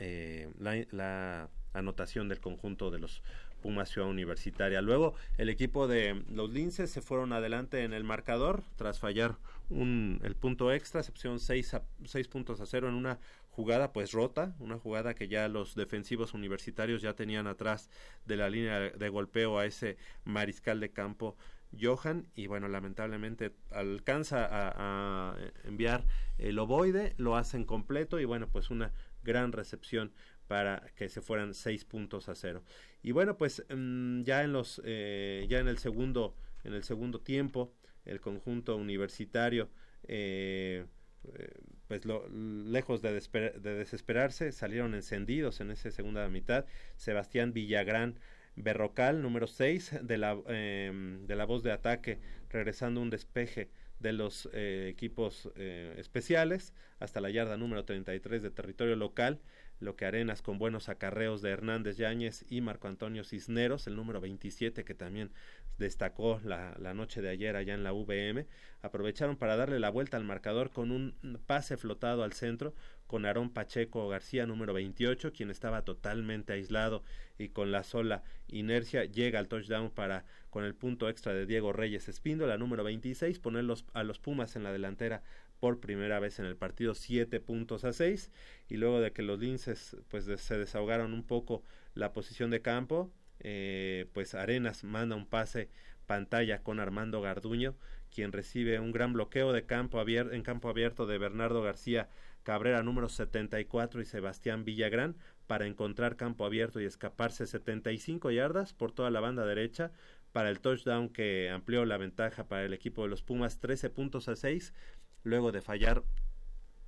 eh, la anotación del conjunto de los Pumas Ciudad Universitaria. Luego el equipo de los Linces se fueron adelante en el marcador tras fallar un, el punto extra, se pusieron 6 seis puntos a cero en una jugada pues rota, una jugada que ya los defensivos universitarios ya tenían atrás de la línea de golpeo a ese mariscal de campo Johan y bueno lamentablemente alcanza a, a enviar el ovoide, lo hacen completo y bueno pues una gran recepción para que se fueran seis puntos a cero. Y bueno, pues mmm, ya en los eh, ya en el segundo en el segundo tiempo el conjunto universitario eh, pues lo, lejos de, de, desesperarse salieron encendidos en esa segunda mitad. Sebastián Villagrán Berrocal, número 6 de la, eh, de la voz de ataque, regresando un despeje de los eh, equipos eh, especiales hasta la yarda número 33 de territorio local, lo que Arenas con buenos acarreos de Hernández Yáñez y Marco Antonio Cisneros, el número 27 que también destacó la, la, noche de ayer allá en la VM, aprovecharon para darle la vuelta al marcador con un pase flotado al centro con Aarón Pacheco García número 28, quien estaba totalmente aislado y con la sola inercia llega al touchdown para con el punto extra de Diego Reyes Espíndola número 26 poner los, a los Pumas en la delantera por primera vez en el partido 7 puntos a 6 y luego de que los linces pues se desahogaron un poco la posición de campo eh, pues Arenas manda un pase pantalla con Armando Garduño quien recibe un gran bloqueo de campo abierto, en campo abierto de Bernardo García Cabrera número 74 y Sebastián Villagrán para encontrar campo abierto y escaparse. 75 yardas por toda la banda derecha para el touchdown que amplió la ventaja para el equipo de los Pumas 13 puntos a 6 luego de fallar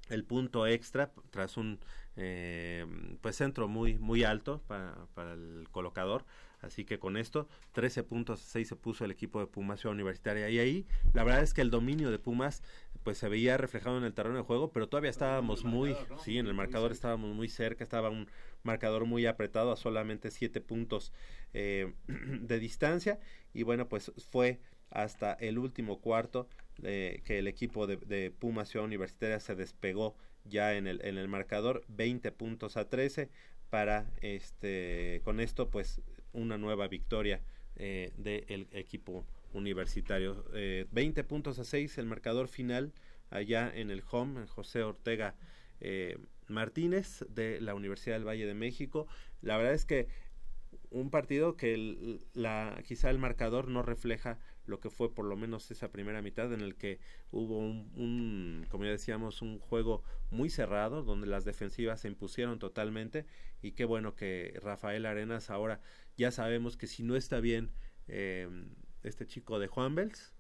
el punto extra tras un eh, pues centro muy muy alto para, para, el colocador. Así que con esto 13 puntos a 6 se puso el equipo de Pumas Ciudad Universitaria. Y ahí la verdad es que el dominio de Pumas pues se veía reflejado en el terreno de juego pero todavía estábamos muy sí en el marcador estábamos muy cerca estaba un marcador muy apretado a solamente 7 puntos eh, de distancia. Y bueno pues fue hasta el último cuarto que el equipo de, de Puma Ciudad Universitaria se despegó ya en el, en el marcador 20 puntos a 13 para este con esto pues una nueva victoria eh, del equipo universitario. Eh, 20 puntos a 6 el marcador final allá en el home en José Ortega eh, Martínez de la Universidad del Valle de México. La verdad es que un partido que la, quizá el marcador no refleja lo que fue por lo menos esa primera mitad en el que hubo un, como ya decíamos, un juego muy cerrado donde las defensivas se impusieron totalmente y qué bueno que Rafael Arenas ahora ya sabemos que si no está bien eh, este chico de Juan Bels,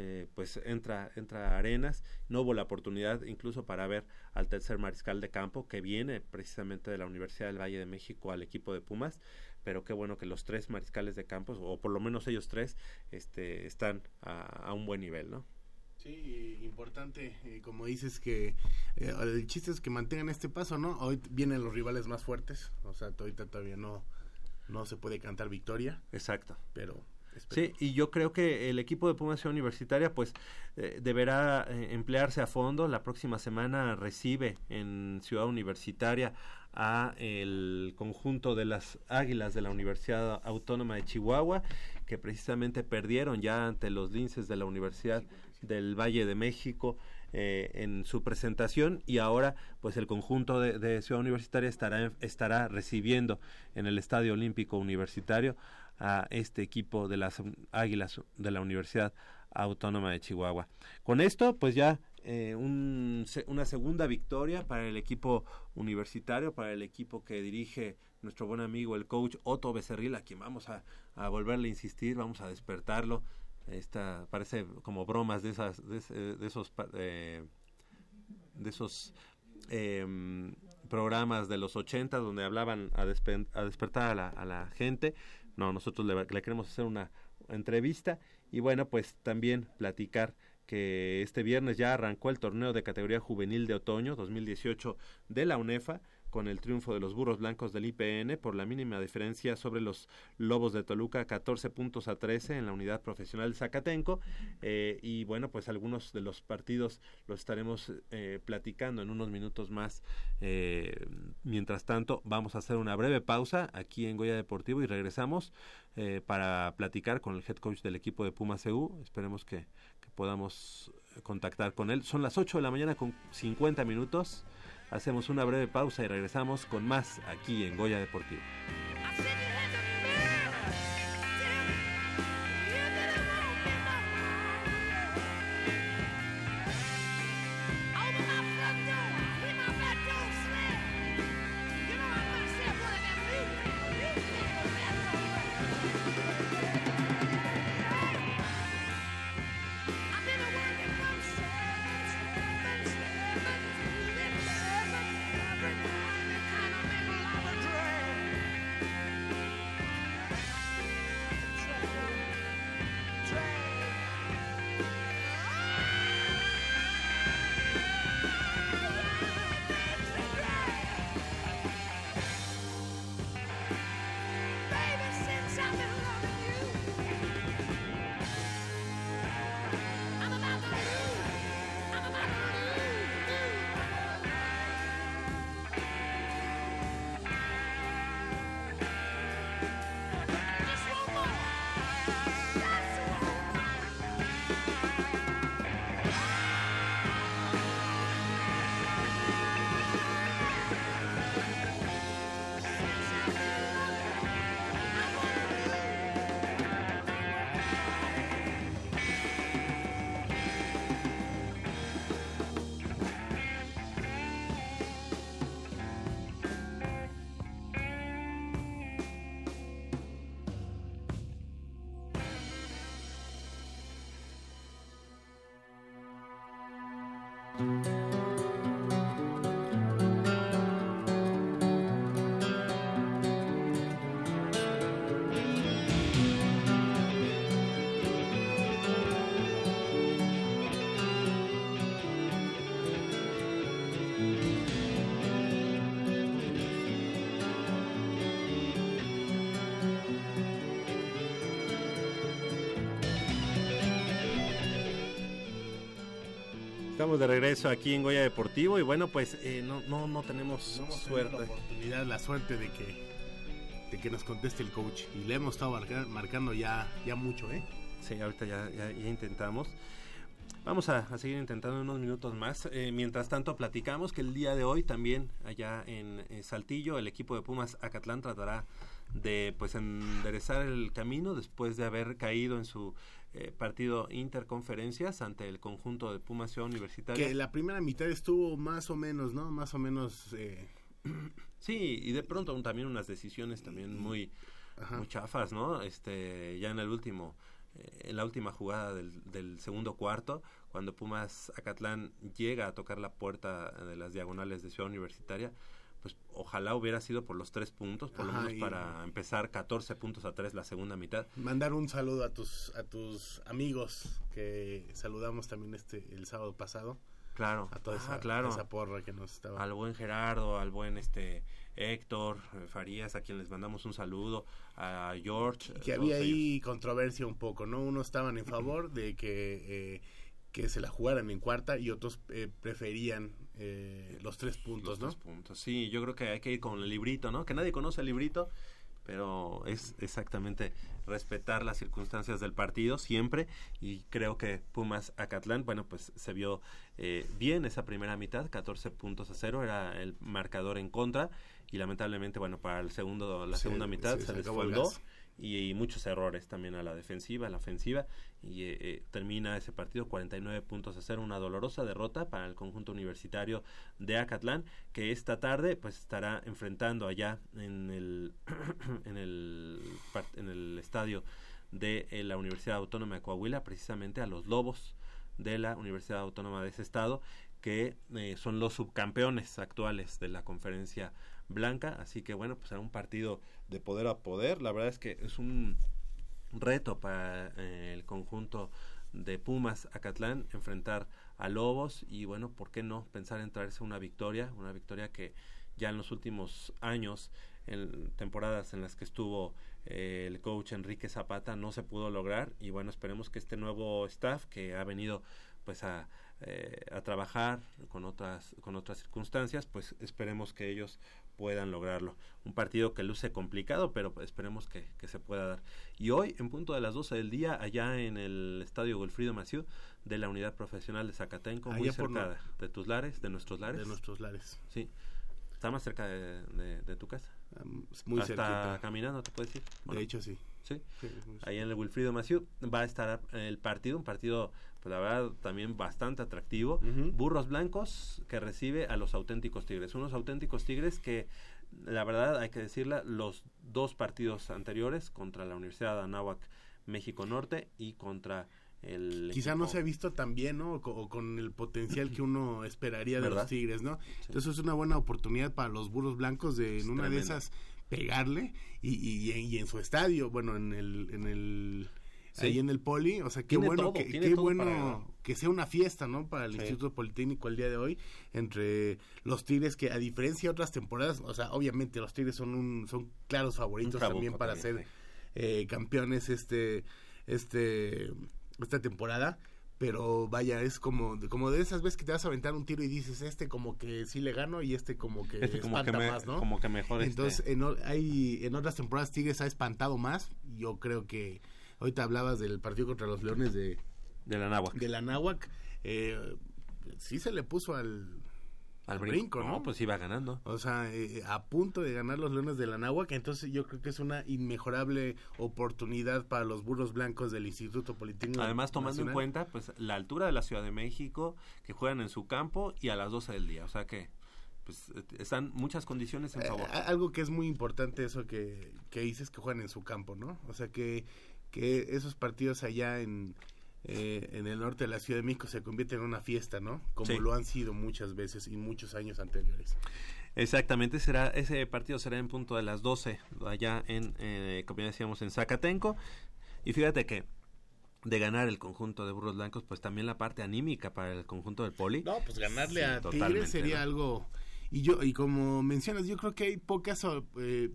eh, pues entra, entra Arenas. No hubo la oportunidad incluso para ver al tercer mariscal de campo que viene precisamente de la Universidad del Valle de México al equipo de Pumas pero qué bueno que los tres mariscales de campos, o por lo menos ellos tres, este, están a, a un buen nivel, ¿no? Sí, importante, eh, como dices que eh, el chiste es que mantengan este paso, ¿no? Hoy vienen los rivales más fuertes, o sea, ahorita todavía no, no se puede cantar victoria. Exacto. Pero Sí, y yo creo que el equipo de Pumas Universitaria pues eh, deberá eh, emplearse a fondo. La próxima semana recibe en Ciudad Universitaria a el conjunto de las Águilas de la Universidad Autónoma de Chihuahua, que precisamente perdieron ya ante los linces de la Universidad del Valle de México eh, en su presentación y ahora pues el conjunto de, de Ciudad Universitaria estará, estará recibiendo en el Estadio Olímpico Universitario a este equipo de las Águilas de la Universidad Autónoma de Chihuahua. Con esto, pues ya eh, un, una segunda victoria para el equipo universitario, para el equipo que dirige nuestro buen amigo el coach Otto Becerril, a quien vamos a, volverle a insistir, vamos a despertarlo. Esta parece como bromas de esas de, esos eh, de esos eh, programas de los 80 donde hablaban a, a despertar a la, a la gente no, nosotros le, le queremos hacer una entrevista y bueno, pues también platicar que este viernes ya arrancó el torneo de categoría juvenil de otoño 2018 de la UNEFA con el triunfo de los burros blancos del IPN por la mínima diferencia sobre los lobos de Toluca, 14 puntos a 13 en la unidad profesional Zacatenco. Eh, y bueno, pues algunos de los partidos los estaremos eh, platicando en unos minutos más. Eh, mientras tanto, vamos a hacer una breve pausa aquí en Goya Deportivo y regresamos eh, para platicar con el head coach del equipo de Puma CU. Esperemos que, que podamos contactar con él. Son las 8 de la mañana con 50 minutos. Hacemos una breve pausa y regresamos con más aquí en Goya Deportivo. Estamos de regreso aquí en Goya Deportivo y bueno, pues eh, no, no, no tenemos No suerte. La oportunidad, la suerte de que, de que nos conteste el coach. Y le hemos estado marca- marcando ya, ya mucho, ¿eh? Sí, ahorita ya, ya, ya intentamos. Vamos a, a seguir intentando unos minutos más. Eh, mientras tanto, platicamos que el día de hoy también allá en, eh, Saltillo, el equipo de Pumas Acatlán tratará de pues enderezar el camino después de haber caído en su eh, partido interconferencias ante el conjunto de Pumas Ciudad Universitaria. Que la primera mitad estuvo más o menos, ¿no? Más o menos... eh, Sí, y de pronto también unas decisiones también muy, muy chafas, ¿no? Este, ya en el último, eh, en la última jugada del, del segundo cuarto, cuando Pumas Acatlán llega a tocar la puerta de las diagonales de Ciudad Universitaria, pues ojalá hubiera sido por los tres puntos, por lo menos para empezar 14 puntos a 3 la segunda mitad. mandar un saludo a tus a tus amigos que saludamos también este el sábado pasado Claro, a toda ah, esa, claro. esa porra que nos estaba al buen Gerardo, al buen este Héctor eh, Farías, a quien les mandamos un saludo, a George. que eh, había todos ellos. ahí controversia un poco no unos estaban en favor de que eh, que se la jugaran en cuarta y otros eh, preferían eh, los tres puntos Los no tres puntos. Sí, yo creo que hay que ir con el librito, ¿no? Que nadie conoce el librito, pero es exactamente respetar las circunstancias del partido siempre. Y creo que Pumas Acatlán, bueno, pues se vio eh, bien esa primera mitad, 14 puntos a cero, era el marcador en contra. Y lamentablemente, bueno, para el segundo, la Se- segunda mitad se- se, se les y, muchos errores también a la defensiva, a la ofensiva y eh, eh, termina ese partido 49 puntos a cero, una dolorosa derrota para el conjunto universitario de Acatlán que esta tarde pues estará enfrentando allá en el en el en el estadio de eh, la Universidad Autónoma de Coahuila precisamente a los Lobos de la Universidad Autónoma de ese estado que eh, son los subcampeones actuales de la conferencia blanca. Así que bueno pues será un partido de poder a poder la verdad es que es un reto para eh, el conjunto de Pumas Acatlán enfrentar a Lobos y bueno, ¿por qué no pensar en traerse una victoria? Una victoria que ya en los últimos años, en temporadas en las que estuvo eh, el coach Enrique Zapata no se pudo lograr y bueno, esperemos que este nuevo staff que ha venido pues a, eh, a trabajar con otras con otras circunstancias, pues esperemos que ellos puedan lograrlo. Un partido que luce complicado, pero esperemos que, que se pueda dar. Y hoy, en punto de las 12 del día, allá en el Estadio Wilfrido Maciú de la Unidad Profesional de Zacatenco, muy Allá cerca no- de tus lares, de nuestros lares. de nuestros lares Sí. Está más cerca de, de- de tu casa. Muy Hasta cerquita caminando, ¿te puedes ir? ¿O de hecho sí Sí. Ahí en el Wilfrido Maciú va a estar el partido, un partido, pues la verdad, también bastante atractivo. Burros Blancos que recibe a los auténticos Tigres. Unos auténticos Tigres que, la verdad, hay que decirla, los dos partidos anteriores contra la Universidad de Anáhuac México Norte y contra el. Quizá no se ha visto tan bien, ¿no? O, co- o con el potencial que uno esperaría de ¿Verdad? los Tigres, ¿no? Entonces es una buena oportunidad para los burros blancos de en una de esas pegarle y, y, y en su estadio, bueno, en el, en el Sí. ahí en el poli, o sea, qué Tiene bueno todo, que qué para bueno que sea una fiesta, ¿no? Para el Sí. Instituto Politécnico el día de hoy entre los Tigres que a diferencia de otras temporadas, o sea, obviamente los Tigres son un son claros favoritos también para también, ser eh, campeones este este esta temporada pero vaya es como como de esas veces que te vas a aventar un tiro y dices este como que sí le gano y este como que Este como que, espanta me- más no como que mejor. este, entonces en, o- hay en otras temporadas Tigres ha espantado más yo creo que ahorita hablabas del partido contra los Leones de de la Anáhuac. de la Náhuac eh, sí se le puso al Al brinco, ¿no? pues iba ganando. o sea, eh, a punto de ganar los Leones de la Náhuac, entonces yo creo que es una inmejorable oportunidad para los burros blancos del Instituto Politécnico. Además, tomando en cuenta pues la altura de la Ciudad de México, que juegan en su campo y a las 12 del día. O sea que pues eh, están muchas condiciones en Eh, favor. algo que es muy importante eso que, que dices que juegan en su campo, ¿no? O sea que, que esos partidos allá en, eh, en el norte de la Ciudad de México se convierten en una fiesta, ¿no? Como Sí. lo han sido muchas veces y muchos años anteriores. Exactamente, será ese partido será en punto de las 12 allá en, eh, como ya decíamos, en Zacatenco. Y fíjate que de ganar el conjunto de burros blancos, pues también la parte anímica para el conjunto del poli. No, pues ganarle Sí, a Tigres sería ¿no? algo. Y yo y como mencionas, yo creo que hay pocas eh,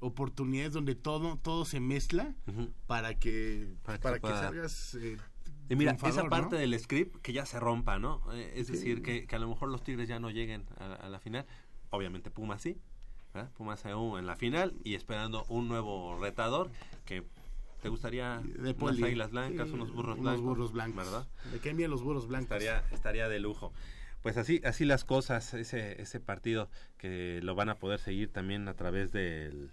oportunidades donde todo todo se mezcla para que Para para que salgas eh, Y mira, esa parte ¿no? del script que ya se rompa, ¿no? Eh, es Sí. decir, que, que a lo mejor los Tigres ya no lleguen a, a la final. Obviamente Pumas sí, ¿verdad? Pumas aún en la final y esperando un nuevo retador que te gustaría De unas águilas blancas, Sí, unos burros unos blancos, burros blancos. ¿verdad? ¿De qué envían los burros blancos? Estaría, estaría de lujo. Pues así, así las cosas, ese, ese partido que lo van a poder seguir también a través del,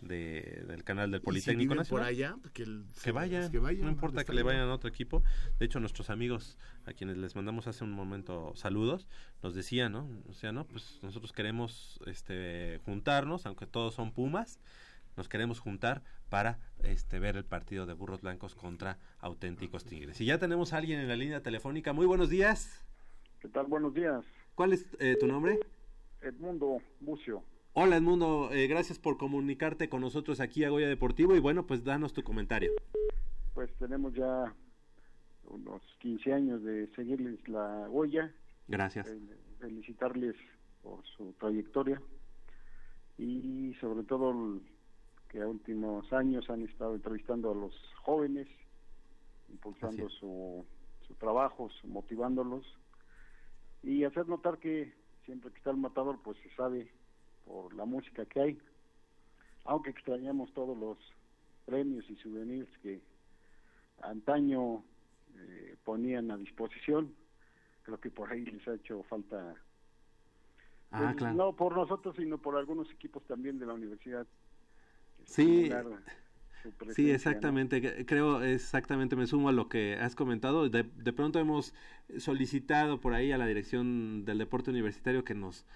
de- del canal del Y si Politécnico viven por Nacional. allá, pues que, el- Que vayan, que vayan, no importa que le vayan a otro equipo. De hecho, nuestros amigos, a quienes les mandamos hace un momento saludos, nos decían, ¿no? O sea, no, pues nosotros queremos este, juntarnos, aunque todos son Pumas, nos queremos juntar para este, ver el partido de Burros Blancos contra Auténticos Tigres. Y ya tenemos a alguien en la línea telefónica. Muy buenos días. ¿Qué tal? Buenos días. ¿Cuál es eh, tu nombre? Edmundo Bucio. Hola Edmundo, eh, gracias por comunicarte con nosotros aquí a Goya Deportivo y bueno, pues danos tu comentario. Pues tenemos ya unos 15 años de seguirles la huella, Gracias. eh, felicitarles por su trayectoria y sobre todo que a últimos años han estado entrevistando a los jóvenes, impulsando su, su trabajo, su- motivándolos y hacer notar que siempre que está el matador pues se sabe por la música que hay, aunque extrañamos todos los premios y souvenirs que antaño eh, ponían a disposición, creo que por ahí les ha hecho falta, Ah, pues, claro. no por nosotros, sino por algunos equipos también de la universidad. Sí, Sí, exactamente. Creo exactamente, me sumo a lo que has comentado. De, de pronto hemos solicitado por ahí a la dirección del deporte universitario que nos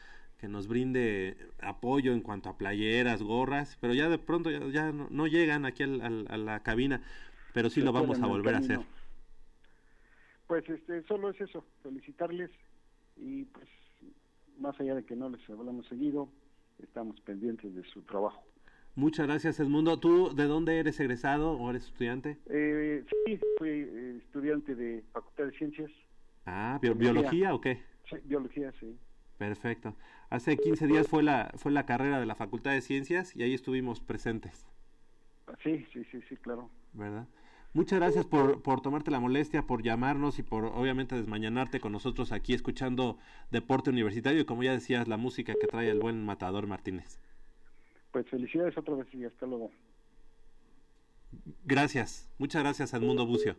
que nos brinde apoyo en cuanto a playeras, gorras, pero ya de pronto ya, ya no, no llegan aquí al- al- a la cabina, pero sí lo vamos a volver a hacer. Pues este, solo es eso, felicitarles y pues más allá de que no les hablamos seguido, estamos pendientes de su trabajo. Muchas gracias, Edmundo. ¿Tú de dónde eres egresado o eres estudiante? Eh, sí, fui eh, estudiante de Facultad de Ciencias, Ah, bio- Biología. biología o qué? sí, biología, sí. Perfecto. Hace 15 días fue la fue la carrera de la Facultad de Ciencias y ahí estuvimos presentes. Sí, sí, sí, sí, claro. ¿verdad? Muchas gracias por, por tomarte la molestia, por llamarnos y por obviamente desmañanarte con nosotros aquí escuchando Deporte Universitario y como ya decías, la música que trae el buen Matador Martínez. Pues felicidades otra vez y hasta luego. Gracias, muchas gracias Edmundo Bucio.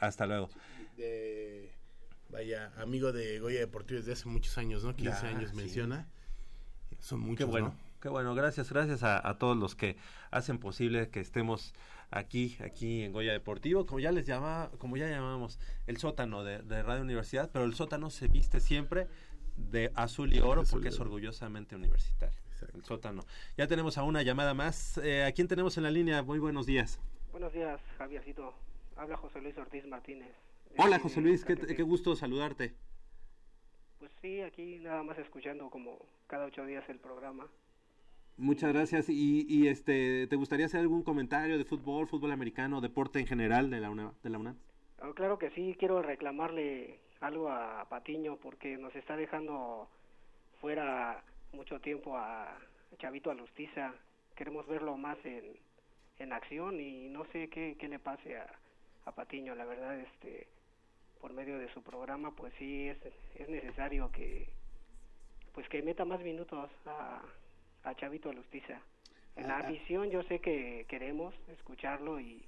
Hasta luego. de vaya amigo de Goya Deportivo desde hace muchos años, ¿no? 15 Ya, años sí. menciona. Son Qué muchos, bueno, ¿no? qué bueno, gracias, gracias a, a todos los que hacen posible que estemos aquí, aquí en Goya Deportivo, como ya les llama, como ya llamamos, el sótano de, de Radio Universidad, pero el sótano se viste siempre de azul y oro porque es orgullosamente universitario. El sótano. Ya tenemos a una llamada más. Eh, ¿A quién tenemos en la línea? Muy buenos días. Buenos días, Javiercito. Habla José Luis Ortiz Martínez. Hola José Luis, qué, qué gusto saludarte. Pues sí, aquí nada más escuchando como cada ocho días el programa. Muchas gracias. Y, y, este, ¿te gustaría hacer algún comentario de fútbol, fútbol americano, deporte en general de la UNAM? De la UNAM? Ah, claro que sí, quiero reclamarle algo a Patiño porque nos está dejando fuera mucho tiempo a Chavito Alustiza. Queremos verlo más en, en acción y no sé qué, qué le pase a, a Patiño. La verdad, este, por medio de su programa, pues sí es, es necesario que pues que meta más minutos a, a Chavito Alustiza. En la Ah, ah. afición yo sé que queremos escucharlo y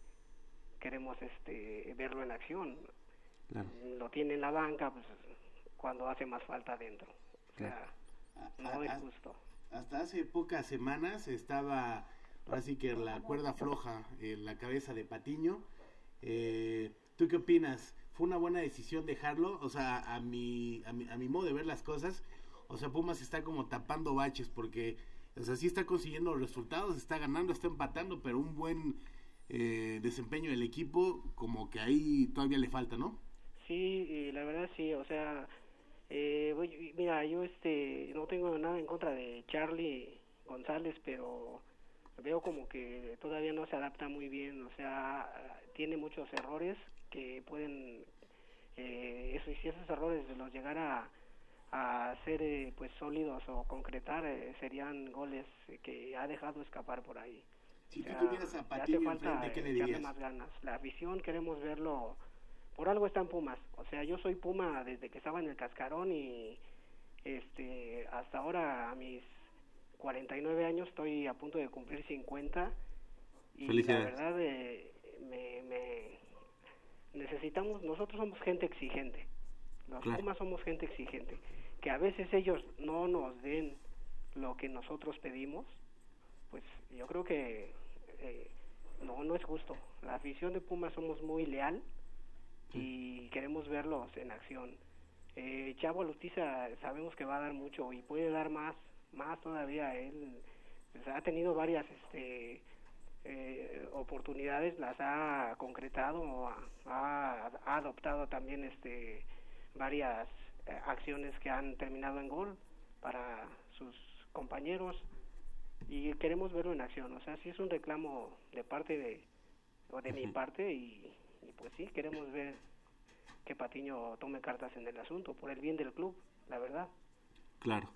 queremos este verlo en acción. Lo tiene en la banca pues cuando hace más falta adentro. O sea, no es ah, justo. Hasta hace pocas semanas estaba, ahora sí que la cuerda floja en la cabeza de Patiño. Eh, ¿Tú qué opinas? ¿Fue una buena decisión dejarlo? O sea, a mi, a mi, a modo de ver las cosas, o sea, Pumas está como tapando baches porque, o sea, sí está consiguiendo resultados, está ganando, está empatando, pero un buen eh, desempeño del equipo, como que ahí todavía le falta, ¿no? Sí, la verdad sí, o sea, eh, voy- mira, yo este no tengo nada en contra de Charlie González, pero veo como que todavía no se adapta muy bien, o sea, tiene muchos errores que pueden, eh, eso, y si esos errores los llegara a ser eh, pues sólidos o concretar, eh, serían goles que ha dejado escapar por ahí. Si O sea, tú tuvieras a Patiño enfrente, ¿qué le dirías? más ganas. La afición queremos verlo, por algo están Pumas. O sea, yo soy Puma desde que estaba en el Cascarón y este hasta ahora a mis 49 años estoy a punto de cumplir 50 y la verdad eh, me, me necesitamos, nosotros somos gente exigente. Los Claro. Pumas somos gente exigente. Que a veces ellos no nos den lo que nosotros pedimos, pues yo creo que eh, no, no es justo. La afición de Pumas somos muy leal y queremos verlos en acción. Eh, Chavo Lustiza sabemos que va a dar mucho y puede dar más, más todavía. Él pues, ha tenido varias este, eh, oportunidades, las ha concretado, ha, adoptado también este, varias eh, acciones que han terminado en gol para sus compañeros y queremos verlo en acción. O sea, sí es un reclamo de parte de, o de mi parte y, y pues sí, queremos ver que Patiño tome cartas en el asunto por el bien del club, la verdad. Claro.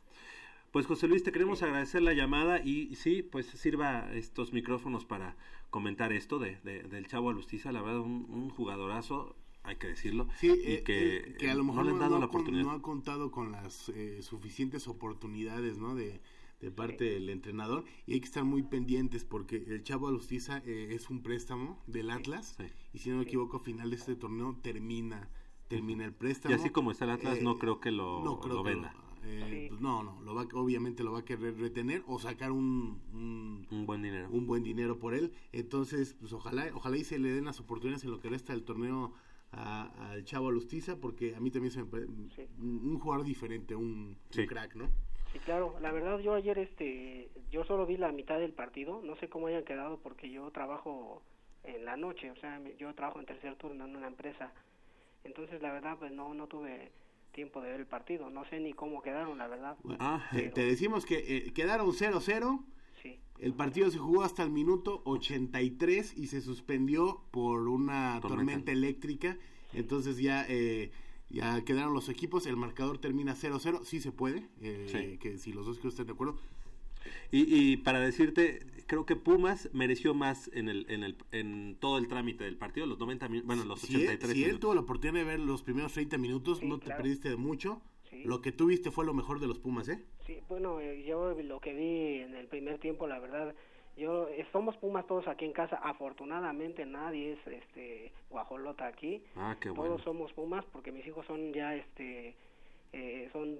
Pues José Luis, te queremos agradecer la llamada y y sí, pues sirva estos micrófonos para comentar esto de, de- del Chavo Alustiza, la verdad un, un jugadorazo, hay que decirlo, Sí, y eh, que, eh, que a lo mejor no le han dado no la oportunidad. no ha contado con las eh, suficientes oportunidades, ¿no? De, de parte del entrenador y hay que estar muy pendientes porque el Chavo Alustiza eh, es un préstamo del Atlas y si no me equivoco a final de este torneo termina termina el Y préstamo. así como está el Atlas, no creo que lo, no creo lo que venda. Eh, pues no, no, lo va, obviamente lo va a querer retener o sacar un, un, Un buen dinero. un buen dinero por él. Entonces, pues ojalá, ojalá y se le den las oportunidades en lo que resta del torneo a- al Chavo Alustiza, porque a mí también se me parece un, un jugador diferente, un, un crack, ¿no? Sí, claro, la verdad yo ayer este yo solo vi la mitad del partido, no sé cómo hayan quedado porque yo trabajo en la noche, o sea, yo trabajo en tercer turno en una empresa. Entonces, la verdad pues no no tuve tiempo de ver el partido, no sé ni cómo quedaron, la verdad. Ah, Te, te decimos que eh, quedaron 0-0. Sí. El partido se jugó hasta el minuto 83 y se suspendió por una Tormenta. tormenta, eléctrica. Entonces ya eh, ya quedaron los equipos. El marcador termina 0-0. Sí se puede. eh, Sí. Que si los dos que estén de acuerdo. Y, y para decirte, creo que Pumas mereció más en el, en el en todo el trámite del partido, los 90 min- bueno, los Si él, 83 si él minutos. tuvo la oportunidad de ver los primeros 30 minutos, no te perdiste de mucho. Sí. Lo que tú viste fue lo mejor de los Pumas, ¿eh? Sí, bueno, eh, yo lo que vi en el primer tiempo, la verdad, yo eh, somos Pumas todos aquí en casa. Afortunadamente nadie es este guajolota aquí. Ah, qué bueno. Todos somos Pumas porque mis hijos son ya este eh, son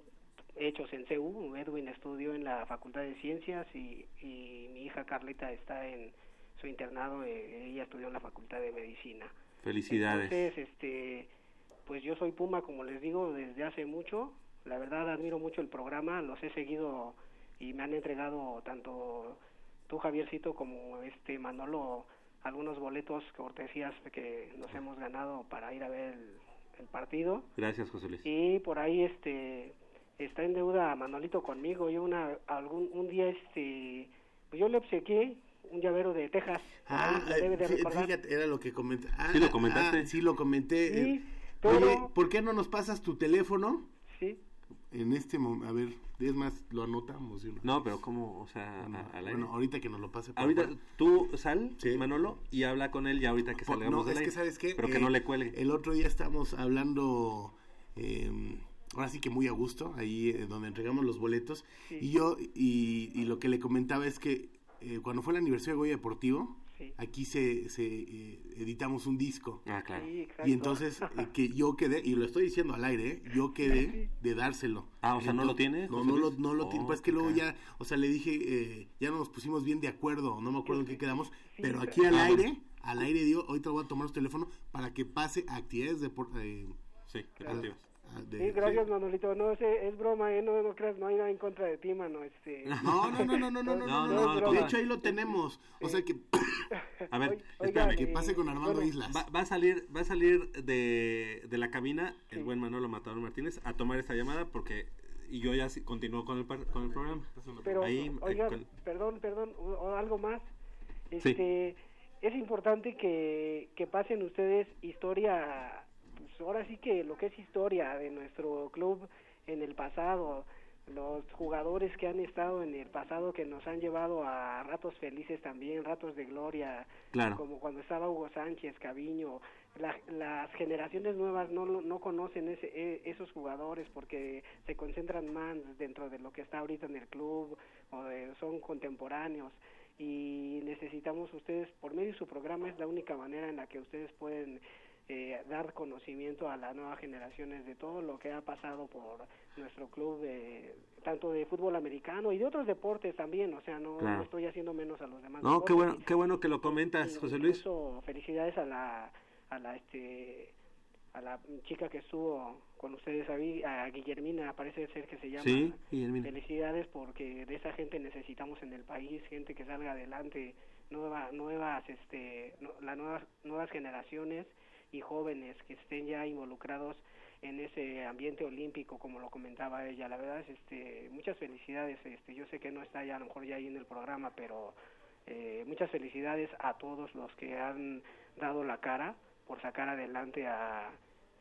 hechos en CU. Edwin estudió en la Facultad de Ciencias y, y mi hija Carlita está en su internado. eh, ella estudió en la Facultad de Medicina. Felicidades. Entonces, este, pues yo soy Puma, como les digo, desde hace mucho. La verdad admiro mucho el programa, los he seguido y me han entregado tanto tú Javiercito como este Manolo algunos boletos cortesías que nos hemos ganado para ir a ver el, el partido Gracias, José Luis. y por ahí este está en deuda Manolito conmigo yo una algún un día este pues yo le obsequié un llavero de Texas Ah, debe de fí- recordar. fíjate, era lo que comenté. Ah, ¿Sí lo comentaste? ah, sí, lo comenté. Sí, Eh, pero- Oye, ¿por qué no nos pasas tu teléfono? Sí. En este momento, a ver, es más, lo anotamos. ¿sí? No, pero ¿cómo? O sea, a- al aire. Bueno, ahorita que nos lo pase. por Ahorita favor. tú sal, Manolo, y habla con él ya ahorita que salgamos no, es que aire. sabes qué, Pero que Eh, no le cuele. El otro día estábamos hablando, eh, ahora sí que muy a gusto, ahí eh, donde entregamos los boletos. Sí. Y yo, y, y lo que le comentaba es que eh, cuando fue el aniversario de Goya Deportivo, Sí. aquí se, se eh, editamos un disco. Ah, claro. Sí. Y entonces, eh, que yo quedé, y lo estoy diciendo al aire, ¿eh? yo quedé de dárselo. Ah, o sea, ¿no lo tiene, No, no lo, no lo Oh, tiene. Pues que luego ya, o sea, le dije, eh, ya no nos pusimos bien de acuerdo, no me acuerdo en qué quedamos, pero pero- aquí al Ah, aire, al aire digo, ahorita voy a tomar su teléfono para que pase a actividades de... Eh, sí, deportivas. De- Sí, gracias Manolito, no sé, es broma, ¿eh? no, no creas, no hay nada en contra de ti, mano, este... No, no, no, no, no, no, no, no, no, no, De hecho, ahí lo tenemos. O sea que, A ver, Oigan, espérame. que pase con Armando bueno, Islas. Va, va a salir, va a salir de, de la cabina el buen Manolo Matador Martínez a tomar esta llamada porque y yo ya sí continúo con el par- con el programa. Pero, Ahí, eh, oigan, con- perdón, perdón, o, o algo más. Este, es importante que, que pasen ustedes historia, pues ahora sí que lo que es historia de nuestro club en el pasado. los jugadores que han estado en el pasado que nos han llevado a ratos felices también, ratos de gloria, Claro. como cuando estaba Hugo Sánchez, Caviño, la- las generaciones nuevas no, no conocen ese, e- esos jugadores porque se concentran más dentro de lo que está ahorita en el club o de- son contemporáneos y necesitamos ustedes, por medio de su programa es la única manera en la que ustedes pueden eh, dar conocimiento a las nuevas generaciones de todo lo que ha pasado por nuestro club, de, tanto de fútbol americano y de otros deportes también, o sea, no, Claro. no estoy haciendo menos a los demás. No, qué bueno, qué bueno que lo comentas, José Luis. Incluso felicidades a la, a la, este, a la chica que estuvo con ustedes, a, Guillermina, parece ser que se llama. Sí, Guillermina. Felicidades porque de esa gente necesitamos en el país, gente que salga adelante, nueva, nuevas, este, no- las nuevas, nuevas generaciones y jóvenes que estén ya involucrados en ese ambiente olímpico como lo comentaba ella. La verdad es este muchas felicidades este yo sé que no está ya a lo mejor ya ahí en el programa pero eh, muchas felicidades a todos los que han dado la cara por sacar adelante a,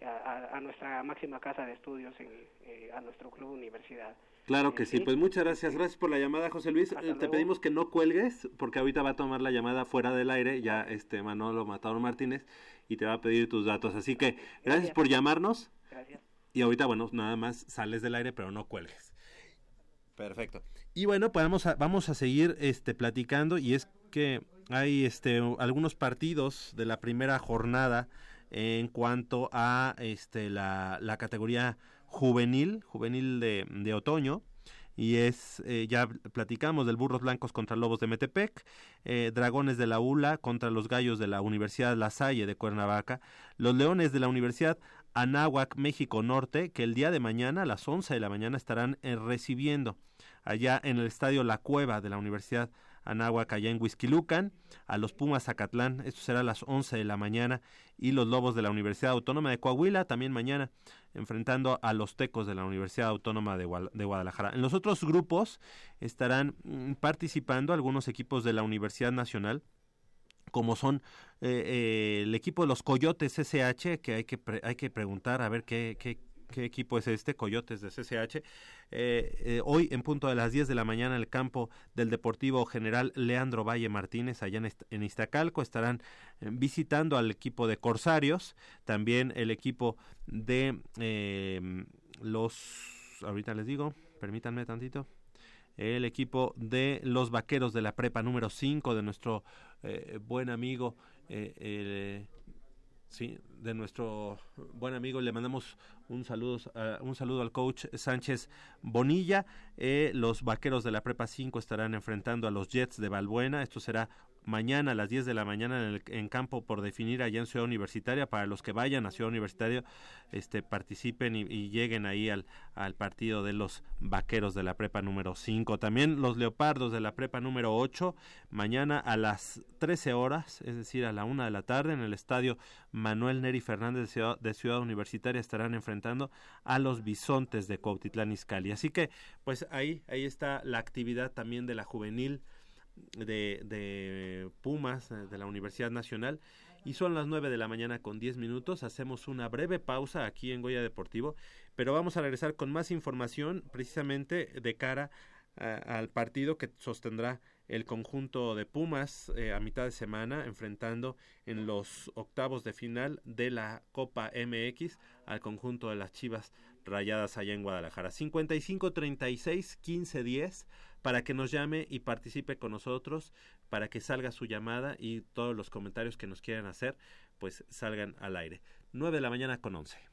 a, nuestra máxima casa de estudios en, eh, a nuestro club universidad Claro que sí, pues muchas gracias, gracias por la llamada, José Luis. Hasta Eh, Te luego. pedimos que no cuelgues, porque ahorita va a tomar la llamada fuera del aire, ya este Manolo Matador Martínez, y te va a pedir tus datos. Así que gracias Gracias. por llamarnos, gracias y ahorita, bueno, nada más sales del aire, pero no cuelgues. Perfecto. Y bueno, pues vamos a, vamos a seguir este, platicando, y es que hay este, algunos partidos de la primera jornada en cuanto a este, la, la categoría juvenil, juvenil de, de otoño. Y es, eh, ya platicamos del Burros Blancos contra Lobos de Metepec, eh, Dragones de la ULA contra los Gallos de la Universidad La Salle de Cuernavaca, los Leones de la Universidad Anáhuac, México Norte, que el día de mañana a las 11 de la mañana estarán eh, recibiendo allá en el estadio La Cueva de la Universidad Anáhuac, allá en Huizquilucan, a los Pumas Zacatlán, esto será a las 11 de la mañana, y los Lobos de la Universidad Autónoma de Coahuila, también mañana, enfrentando a los Tecos de la Universidad Autónoma de, de Guadalajara. En los otros grupos estarán mm, participando algunos equipos de la Universidad Nacional, como son eh, eh, el equipo de los Coyotes SH, que hay que, pre- hay que preguntar a ver qué, qué, qué equipo es este, Coyotes de CCH. Eh, eh, hoy en punto de las 10 de la mañana en el campo del Deportivo General Leandro Valle Martínez, allá en, Iztacalco, estarán eh, visitando al equipo de Corsarios, también el equipo de eh, los, ahorita les digo, permítanme tantito, el equipo de los vaqueros de la prepa número 5 de nuestro buen amigo eh, sí de nuestro buen amigo le mandamos un saludo a- un saludo al coach Sánchez Bonilla. Eh, los vaqueros de la prepa 5 estarán enfrentando a los Jets de Balbuena esto será mañana a las 10 de la mañana en, el, en campo por definir allá en Ciudad Universitaria para los que vayan a Ciudad Universitaria este participen y, lleguen ahí al, al partido de los vaqueros de la prepa número 5 también los leopardos de la prepa número 8 mañana a las 13 horas es decir a la una de la tarde en el estadio Manuel Neri Fernández de Ciudad, de Ciudad Universitaria estarán enfrentando a los bisontes de Cuautitlán Izcalli. Así que pues ahí ahí está la actividad también de la juvenil de, de Pumas eh, de la Universidad Nacional y son las 9 de la mañana con 10 minutos. Hacemos una breve pausa aquí en Goya Deportivo, pero vamos a regresar con más información precisamente de cara a- al partido que sostendrá el conjunto de Pumas eh, a mitad de semana enfrentando en los octavos de final de la Copa MX al conjunto de las Chivas Rayadas allá en Guadalajara. 55 36 15 10 para que nos llame y participe con nosotros, para que salga su llamada y todos los comentarios que nos quieran hacer, pues salgan al aire. 9 de la mañana con 11.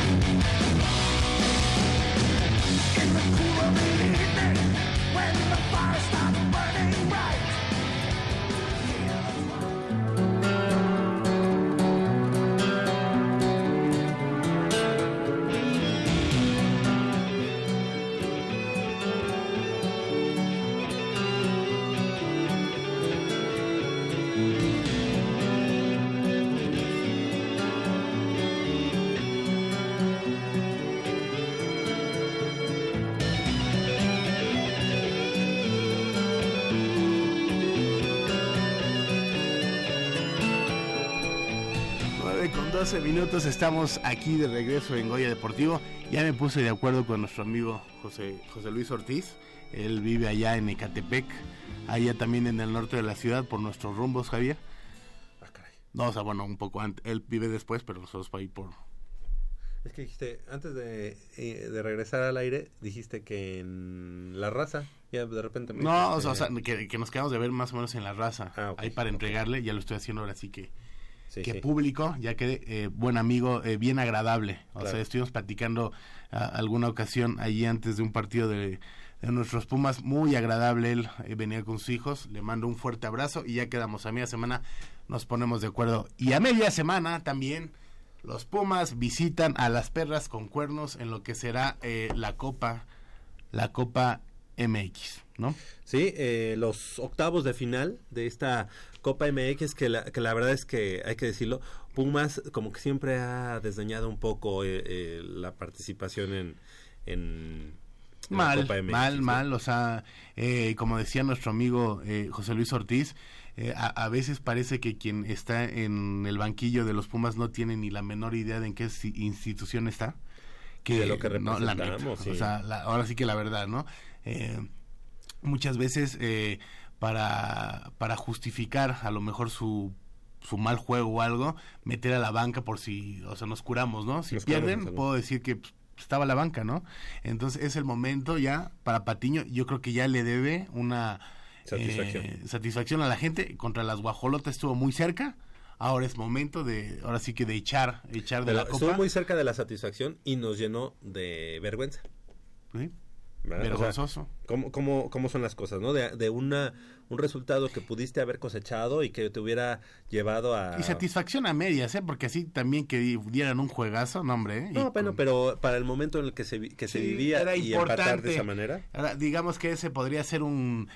12 minutos estamos aquí de regreso en Goya Deportivo. Ya me puse de acuerdo con nuestro amigo José, José Luis Ortiz. Él vive allá en Ecatepec, allá también en el norte de la ciudad, por nuestros rumbos, Javier. No, o sea, bueno, un poco antes. Él vive después, pero nosotros para ir por... Es que dijiste, antes de, eh, de regresar al aire, dijiste que en la raza, ya de repente... me No, o dijiste- sea, o sea, que, que nos quedamos de ver más o menos en la raza. Ah, ok, ahí para ok. entregarle, ya lo estoy haciendo ahora sí que... Sí, que sí. público, ya que eh, buen amigo, eh, bien agradable. O Claro. sea, estuvimos platicando ah, alguna ocasión allí antes de un partido de, de nuestros Pumas, muy agradable. Él eh, venía con sus hijos, le mando un fuerte abrazo y ya quedamos a media semana, nos ponemos de acuerdo. Y a media semana también los Pumas visitan a las perras con cuernos en lo que será eh, la Copa, la Copa MX, ¿no? Sí, eh, los octavos de final de esta Copa MX, que la, que la verdad es que hay que decirlo, Pumas como que siempre ha desdeñado un poco eh, eh, la participación en, en, Mal, Copa MX. mal, ¿no? mal. O sea, eh, como decía nuestro amigo eh, José Luis Ortiz, eh, a, a veces parece que quien está en el banquillo de los Pumas no tiene ni la menor idea de en qué si- institución está. Y de lo que no, la neta, representamos, sí. O sea, la- ahora sí que la verdad, ¿no? Eh, muchas veces eh, para, para justificar a lo mejor su su mal juego o algo, meter a la banca por si, o sea, nos curamos, ¿no? Si Nos pierden, puedo decir que pues, estaba la banca, ¿no? Entonces es el momento ya para Patiño, yo creo que ya le debe una Satisfacción. eh, satisfacción a la gente. Contra las guajolotas estuvo muy cerca. Ahora es momento de, ahora sí que de echar, echar de Pero la copa. estuvo muy cerca de la satisfacción y nos llenó de vergüenza. Sí. ¿Verdad? O sea, Vergonzoso. ¿cómo, cómo, cómo son las cosas, no? De, de una, un resultado que pudiste haber cosechado y que te hubiera llevado a... Y satisfacción a medias, ¿eh? Porque así también que di- dieran un juegazo, no, hombre. ¿eh? No, bueno, pero para el momento en el que se, que se Sí, vivía era y empatar de esa manera. Ahora, digamos que ese podría ser un,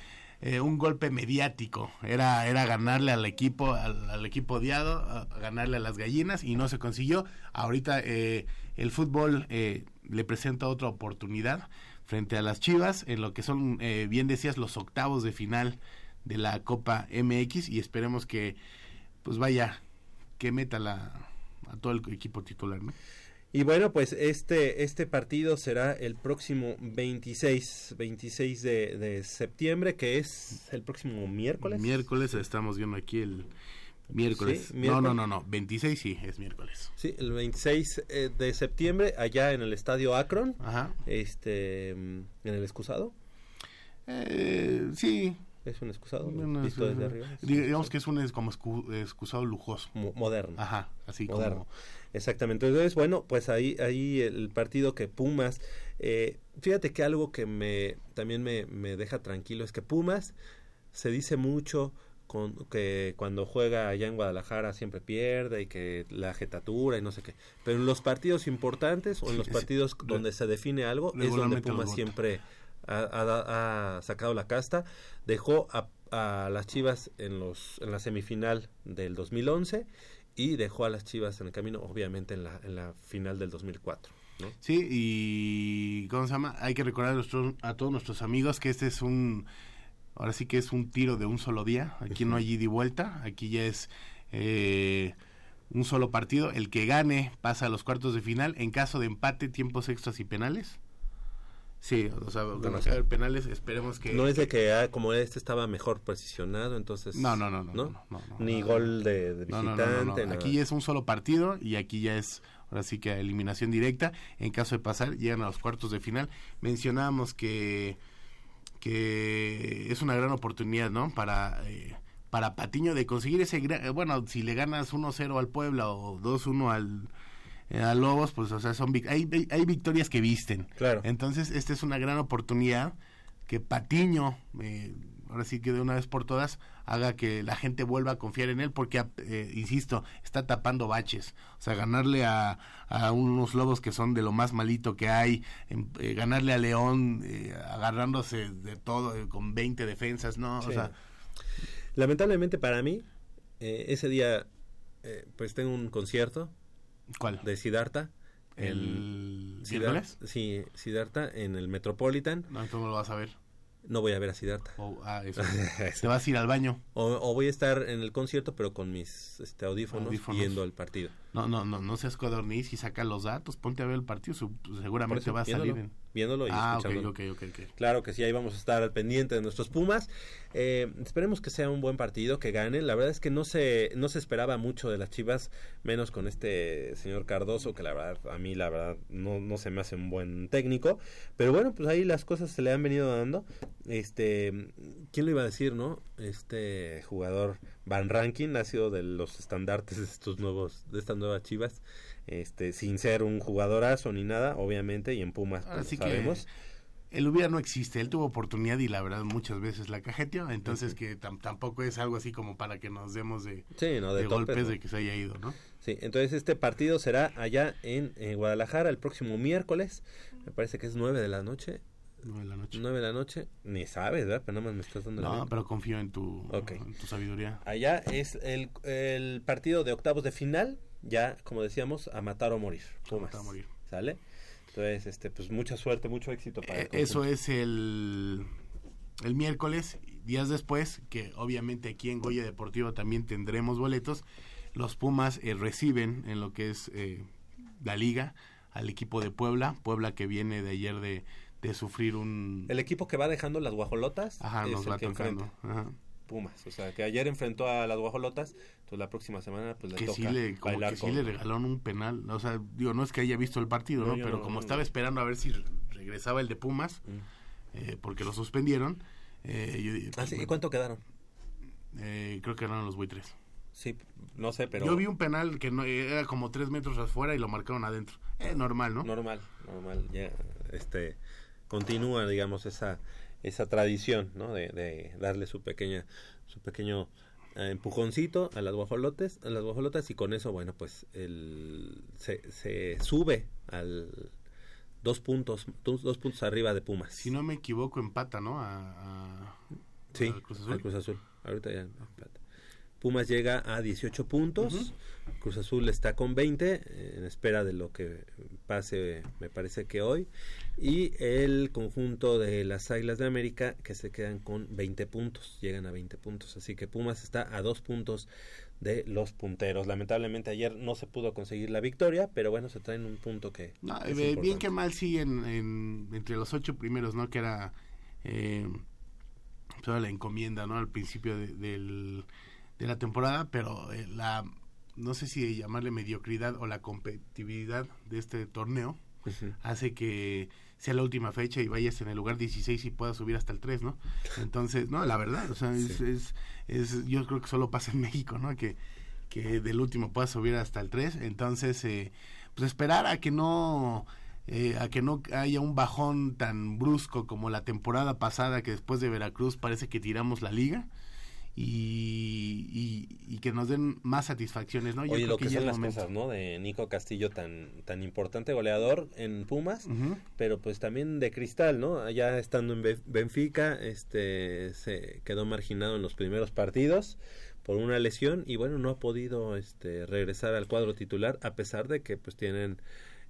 eh, un golpe mediático. Era, era ganarle al equipo, al, al equipo odiado, a- a ganarle a las gallinas y no se consiguió. Ahorita eh, el fútbol eh, le presenta otra oportunidad frente a las Chivas en lo que son, eh, bien decías, los octavos de final de la Copa MX y esperemos que, pues vaya, que meta la, a todo el equipo titular, ¿no? Y bueno, pues este, este partido será el próximo 26, 26 de, de septiembre, que es el próximo miércoles. Miércoles, estamos viendo aquí el miércoles. Sí, No, miércoles. no, no, no, 26 sí, es miércoles. Sí, el 26 eh, de septiembre, allá en el estadio Akron, Ajá. este, mm, en el excusado. Eh, sí. Es un excusado, Bueno, visto es- desde arriba. digamos que es un como excu- excusado lujoso. Mo- moderno. Ajá, así moderno. como... Exactamente. Entonces, bueno, pues ahí, ahí el partido que Pumas, eh, fíjate que algo que me también me, me deja tranquilo es que Pumas se dice mucho con, que cuando juega allá en Guadalajara siempre pierde y que la jetatura y no sé qué. Pero en los partidos importantes o en Sí, los partidos donde se define algo es donde Pumas siempre ha, ha- ha sacado la casta. Dejó a, a las Chivas en, los, en la semifinal del 2011 y dejó a las Chivas en el camino, obviamente, en la, en la final del 2004. ¿no? Sí, y ¿cómo se llama? Hay que recordar a, nuestros- a todos nuestros amigos que este es un, ahora sí que es un tiro de un solo día. Aquí no hay ida y vuelta, aquí ya es eh, un solo partido. El que gane pasa a los cuartos de final. En caso de empate, tiempos extras y penales. Sí, o sea, No, sé. penales, esperemos que... No es de que ah, como este estaba mejor posicionado, entonces... No, no, no, no, ¿no? no, Ni gol de, de visitante. Aquí ya es un solo partido y aquí ya es, ahora sí que eliminación directa. En caso de pasar, llegan a los cuartos de final. Mencionábamos que, que es una gran oportunidad, ¿no? Para, eh, para Patiño de conseguir ese, eh, bueno, si le ganas 1-0 al Puebla o 2-1 al... eh, a Lobos, pues, o sea, son hay- hay victorias que visten. Claro. Entonces, esta es una gran oportunidad que Patiño, eh, ahora sí que de una vez por todas, haga que la gente vuelva a confiar en él, porque, eh, insisto, está tapando baches. O sea, ganarle a, a unos lobos que son de lo más malito que hay, em, eh, ganarle a León eh, agarrándose de todo, con 20 defensas, ¿no? Sí. O sea, Lamentablemente para mí, eh, ese día, pues tengo un concierto. ¿Cuál? De Siddhartha. ¿El Siddhar- miércoles? Sí, Siddhartha en el Metropolitan. no, no lo vas a ver. No voy a ver a Siddhartha. O, ah. Te vas a ir al baño. O, o voy a estar en el concierto, pero con mis este, audífonos, Audífonos. viendo el partido. No, no, no, no seas codorniz y saca los datos, ponte a ver el partido, seguramente eso, va a salir viéndolo, en... viéndolo y ah, escuchándolo. ok, ok, ok. Claro que sí, ahí vamos a estar al pendiente de nuestros Pumas. Eh, esperemos que sea un buen partido, que gane. La verdad es que no se, no se esperaba mucho de las Chivas, menos con este señor Cardoso, que la verdad, a mí la verdad no, no se me hace un buen técnico. Pero bueno, pues ahí las cosas se le han venido dando. Este, ¿quién lo iba a decir, no? Este jugador Van Rankin ha sido de los estandartes de estos nuevos, de estas nuevas Chivas. Este, sin ser un jugadorazo ni nada, obviamente, y en Pumas pues, sí sabemos. que el hubiera no existe, él tuvo oportunidad y la verdad muchas veces la cajeteó, entonces que tam- tampoco es algo así como para que nos demos de, Sí, no, de, de topes, golpes ¿no? de que se haya ido, ¿no? Sí, entonces este partido será allá en, en Guadalajara el próximo miércoles. Me parece que es 9 de la noche. Nueve de la noche. 9 de la noche. Ni sabes, ¿verdad? Pero más me estás dando la No, pero confío en tu, Ok. en tu sabiduría. Allá es el, el partido de octavos de final. Ya, como decíamos, a matar o morir. Pumas. matar o morir. ¿Sale? Entonces, este, pues mucha suerte, mucho éxito para el Eh, Eso es el, el miércoles, días después, que obviamente aquí en Goya Deportivo también tendremos boletos. Los Pumas eh, reciben en lo que es eh, la liga al equipo de Puebla, Puebla que viene de ayer de, de sufrir un... El equipo que va dejando las guajolotas Ajá, es nos el va que tocando. enfrenta. Ajá. Pumas. O sea, que ayer enfrentó a las guajolotas. Entonces la próxima semana pues le que toca sí le, como bailar que sí le regalaron un penal, o sea, digo, no es que haya visto el partido, No, Pero no, como no, estaba esperando a ver si re- regresaba el de Pumas, Mm. eh, porque lo suspendieron, eh, yo Ah, pues, sí, ¿Y cuánto quedaron? eh, creo que eran los buitres. Sí, no sé, pero... Yo vi un penal que no, era como tres metros afuera y lo marcaron adentro. Eh, normal, ¿no? Normal, normal. Ya, este, continúa, digamos, esa, esa tradición, ¿no? De, de darle su pequeña, su pequeño eh, empujoncito a las guajolotes, a las guajolotas y con eso, bueno, pues el, se, se sube al dos puntos, dos, dos puntos arriba de Pumas. Si no me equivoco, empata, ¿no? A, a- Sí, al Cruz Azul. al Cruz Azul. Ahorita ya. espérate. Pumas llega a 18 puntos. Cruz Azul está con 20, eh, en espera de lo que pase, me parece que hoy. Y el conjunto de las Águilas de América que se quedan con 20 puntos, llegan a 20 puntos. Así que Pumas está a dos puntos de los punteros. Lamentablemente ayer no se pudo conseguir la victoria, pero bueno, se traen un punto que. No, es eh, bien importante. que mal sí en, en- entre los ocho primeros, ¿no? Que era eh, toda la encomienda, ¿no? Al principio de, del- de la temporada, pero eh, la, no sé si llamarle mediocridad o la competitividad de este torneo Ujú. hace que sea la última fecha y vayas en el lugar 16 y puedas subir hasta el 3, ¿no? Entonces, no, la verdad, o sea, es, Sí. es, es- yo creo que solo pasa en México, ¿no? Que, que del último puedas subir hasta el 3, entonces, eh, pues esperar a que no... eh, a que no haya un bajón tan brusco como la temporada pasada que después de Veracruz parece que tiramos la liga y, y, y que nos den más satisfacciones, ¿no? Yo Oye, creo lo que, ya son las momento. cosas, ¿no? De Nico Castillo tan tan importante goleador en Pumas, pero pues también de cristal, ¿no? Allá estando en Be- Benfica, este se quedó marginado en los primeros partidos por una lesión y bueno, no ha podido este regresar al cuadro titular a pesar de que pues tienen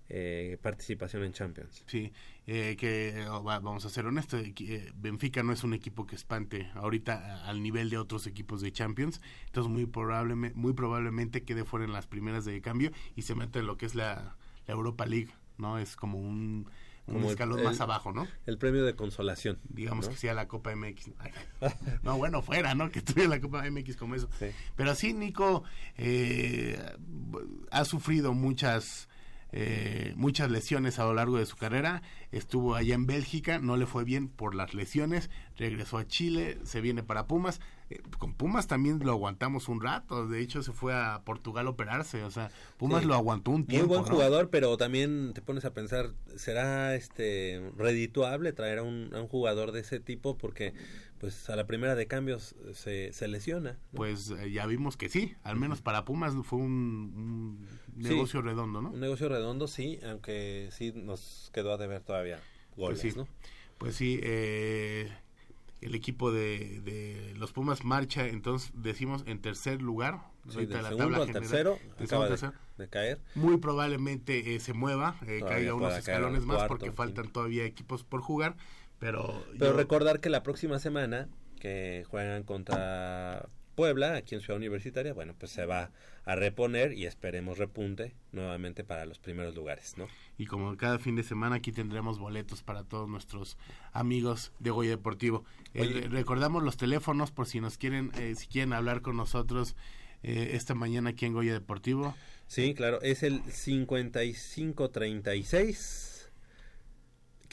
eh, participación en Champions. Sí, eh, que eh, va- vamos a ser honestos, eh, Benfica no es un equipo que espante ahorita al nivel de otros equipos de Champions, entonces muy probablemente, muy probablemente quede fuera en las primeras de cambio y se meta en lo que es la, la Europa League, ¿no? Es como un un Como el- escalón el- más abajo, ¿no? El premio de consolación. Digamos ¿no? que sea la Copa MX. No, bueno, fuera, ¿no? Que estuviera la Copa MX como eso. Pero sí, Nico eh, ha sufrido muchas eh, muchas lesiones a lo largo de su carrera. Estuvo allá en Bélgica, no le fue bien por las lesiones. Regresó a Chile, se viene para Pumas. Eh, con Pumas también lo aguantamos un rato. De hecho, se fue a Portugal a operarse. O sea, Pumas Sí. lo aguantó un Muy tiempo. buen ¿no? jugador, pero también te pones a pensar, ¿será este redituable traer a un, a un jugador de ese tipo? Porque pues a la primera de cambios se, se lesiona. ¿no? Pues eh, ya vimos que sí, al menos para Pumas fue un, un Sí. negocio redondo, ¿no? Un negocio redondo, sí, aunque sí nos quedó a deber todavía goles, pues sí, ¿no? Pues sí, eh, el equipo de, de los Pumas marcha, entonces decimos en tercer lugar. Sí, ahorita del la segundo tabla al general. tercero, acaba de, de caer. Muy probablemente eh, se mueva, eh, caiga unos escalones un más porque faltan todavía equipos por jugar, pero... Pero yo- recordar que la próxima semana que juegan contra Puebla, aquí en Ciudad Universitaria, bueno, pues se va a reponer y esperemos repunte nuevamente para los primeros lugares, ¿no? Y como cada fin de semana aquí tendremos boletos para todos nuestros amigos de Goya Deportivo. Eh, recordamos los teléfonos por si nos quieren, eh, si quieren hablar con nosotros eh, esta mañana aquí en Goya Deportivo. Sí, claro, es el 5536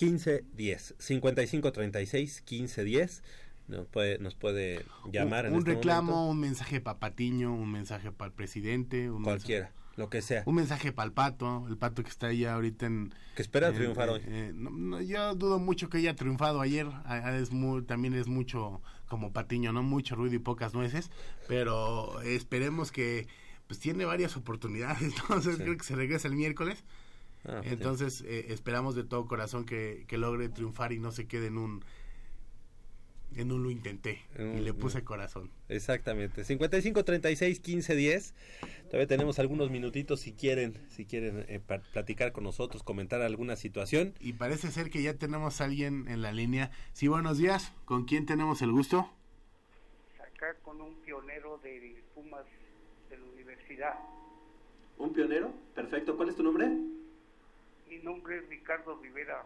1510. 5536 1510. Nos puede, nos puede llamar un en un este reclamo, momento. un mensaje para Patiño, un mensaje para el presidente, un Cualquiera, mensaje- lo que sea. un mensaje para el pato, el pato que está allá ahorita en... Que espera en- triunfar eh, hoy. eh, no, no, yo dudo mucho que haya triunfado ayer, a- es muy, también es mucho como Patiño, no mucho ruido y pocas nueces, pero esperemos que pues tiene varias oportunidades, Sí. creo que se regresa el miércoles, Ah, pues sí. entonces eh, esperamos de todo corazón que, que logre triunfar y no se quede en un... En un lo intenté En y le puse corazón. Exactamente. 55 36 15 10. Todavía tenemos algunos minutitos si quieren, si quieren eh, platicar con nosotros, comentar alguna situación. Y parece ser que ya tenemos a alguien en la línea. Sí, buenos días. ¿Con quién tenemos el gusto? acá con un pionero de Pumas de la universidad. Un pionero, perfecto. ¿Cuál es tu nombre? Mi nombre es Ricardo Rivera.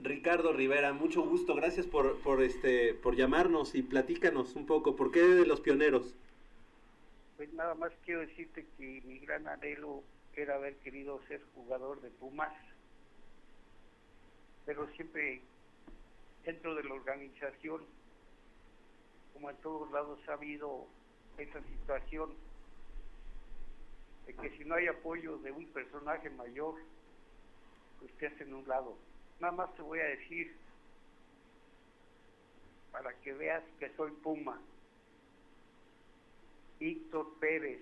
Ricardo Rivera, mucho gusto. Gracias por, por este por llamarnos y platícanos un poco. ¿Por qué de los pioneros? Pues nada más quiero decirte que mi gran anhelo era haber querido ser jugador de Pumas, pero siempre dentro de la organización, como en todos lados ha habido esa situación de que si no hay apoyo de un personaje mayor, pues te hacen un lado. Nada más te voy a decir, para que veas que soy Puma. Víctor Pérez,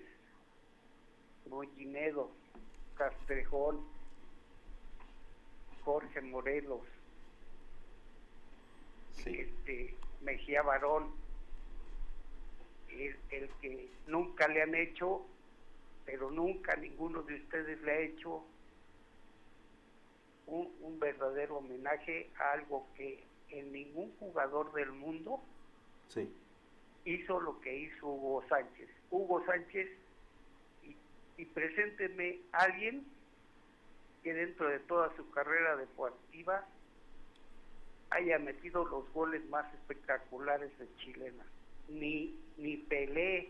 Mollinedo, Castrejón, Jorge Morelos, este, Mejía Barón, el, el que nunca le han hecho, pero nunca ninguno de ustedes le ha hecho un, un verdadero homenaje a algo que en ningún jugador del mundo Sí. hizo lo que hizo Hugo Sánchez. Hugo Sánchez, y, y presénteme a alguien que dentro de toda su carrera deportiva haya metido los goles más espectaculares de chilena. Ni, ni Pelé,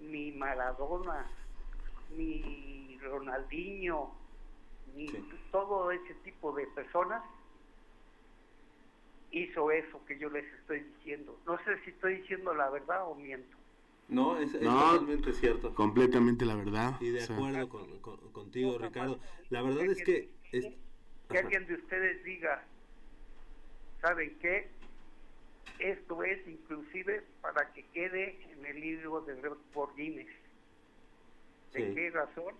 ni Maradona, ni Ronaldinho, ni todo ese tipo de personas hizo eso que yo les estoy diciendo. No sé si estoy diciendo la verdad o miento. No, es, es No, totalmente cierto. Completamente la verdad. Y de O sea, acuerdo con, con- contigo, Ricardo. La verdad es que... es- Que alguien de ustedes diga, ¿saben qué? Esto es inclusive para que quede en el libro de por Guinness. ¿De Sí. qué razón?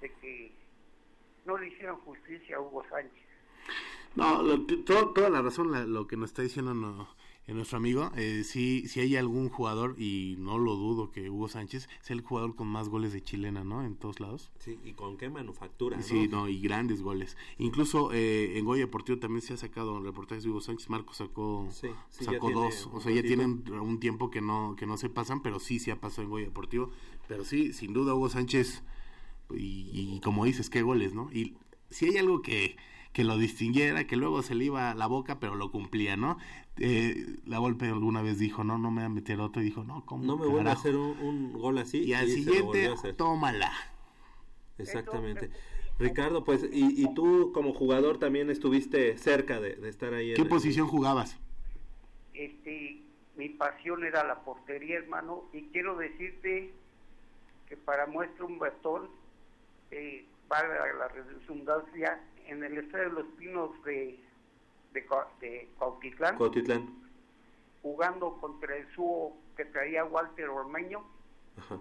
De que no le hicieron justicia a Hugo Sánchez. No, lo que- todo- toda la razón, la- lo que nos está diciendo no- eh, nuestro amigo, eh, si, si hay algún jugador, y no lo dudo que Hugo Sánchez es el jugador con más goles de chilena, ¿no? En todos lados. Sí, y con qué manufactura, ¿no? Sí, no, y grandes goles. Incluso eh, en Goya Deportivo también se ha sacado reportajes de Hugo Sánchez. Marco sacó, sí, sacó dos. O sea, ya tienen un tiempo que no, que no se pasan, pero sí se ha pasado en Goya Deportivo. Pero sí, sin duda Hugo Sánchez, y, y como dices, qué goles, ¿no? Y si hay algo que, que lo distinguiera, que luego se le iba la boca, pero lo cumplía, ¿no? Eh, la Volpe alguna vez dijo, no, no me voy a meter otro, y dijo, no, ¿cómo? No me vuelve a carajo? hacer un, un gol así. Y al siguiente, tómala. Exactamente. Ricardo, pues, y, y tú como jugador también estuviste cerca de, de estar ahí. en ¿Qué el- posición jugabas? este, mi pasión era la portería, hermano, y quiero decirte que para muestra un bastón, eh, valga la redundancia, en el estadio de los Pinos de, de, de Cuautitlán, Cuautitlán. jugando contra el Suo que traía Walter Ormeño, Ajá.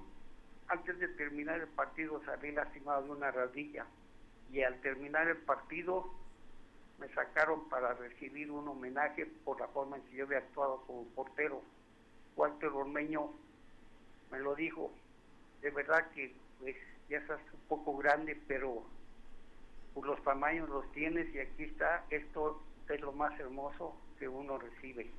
antes de terminar el partido salí lastimado de una rodilla y al terminar el partido me sacaron para recibir un homenaje por la forma en que yo había actuado como portero. Walter Ormeño me lo dijo, de verdad que pues, ya estás un poco grande, pero pues, los tamaños los tienes y aquí está, esto es lo más hermoso que uno recibe.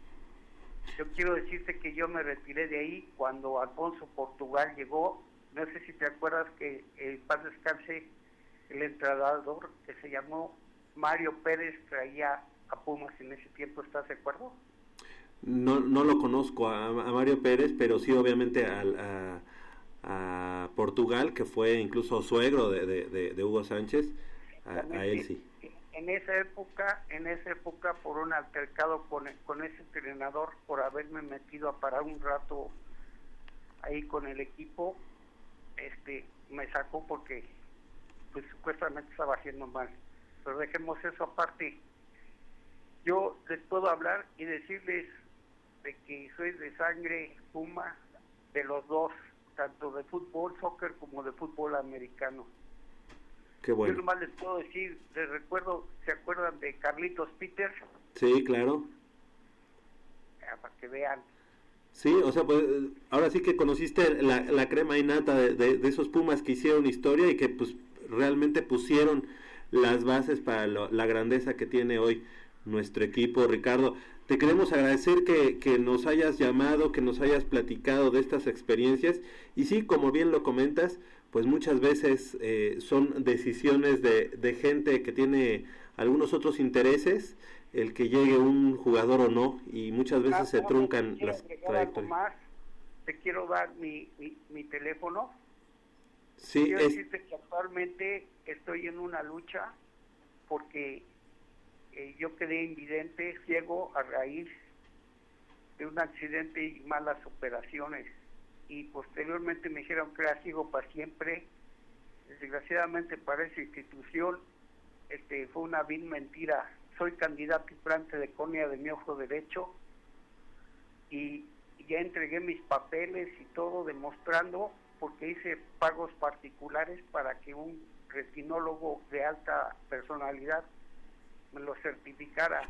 Yo quiero decirte que yo me retiré de ahí cuando Alfonso Portugal llegó. No sé si te acuerdas que el paz descanse el entrenador que se llamó Mario Pérez traía a Pumas en ese tiempo. ¿Estás de acuerdo? No, no lo conozco a, a Mario Pérez, pero sí obviamente al- a, a Portugal, que fue incluso suegro de, de- de- de Hugo Sánchez, a, a él sí. En esa época, en esa época por un altercado con, con ese entrenador por haberme metido a parar un rato ahí con el equipo, este, me sacó porque pues supuestamente estaba haciendo mal. Pero dejemos eso aparte. Yo les puedo hablar y decirles de que soy de sangre puma de los dos, tanto de fútbol, soccer como de fútbol americano. Qué Yo bueno. nomás les puedo decir, les recuerdo, ¿se acuerdan de Carlitos Peters? Sí, claro. Ah, para que vean. Sí, o sea, pues ahora sí que conociste la, la crema innata de, de, de esos Pumas que hicieron historia y que pues realmente pusieron las bases para lo- la grandeza que tiene hoy nuestro equipo. Ricardo, te queremos agradecer que, que nos hayas llamado, que nos hayas platicado de estas experiencias y sí, como bien lo comentas, pues muchas veces eh, son decisiones de, de gente que tiene algunos otros intereses, el que llegue un jugador o no, y muchas veces se truncan las trayectorias. más. Te quiero dar mi, mi, mi teléfono. Sí, quiero es, decirte que actualmente estoy en una lucha porque eh, yo quedé invidente, ciego a raíz de un accidente y malas operaciones. Y posteriormente me dijeron que era ciego para siempre. Desgraciadamente para esa institución este, fue una vil mentira. Soy candidato y plante de córnea de mi ojo derecho y ya entregué mis papeles y todo demostrando porque hice pagos particulares para que un retinólogo de alta personalidad lo certificara.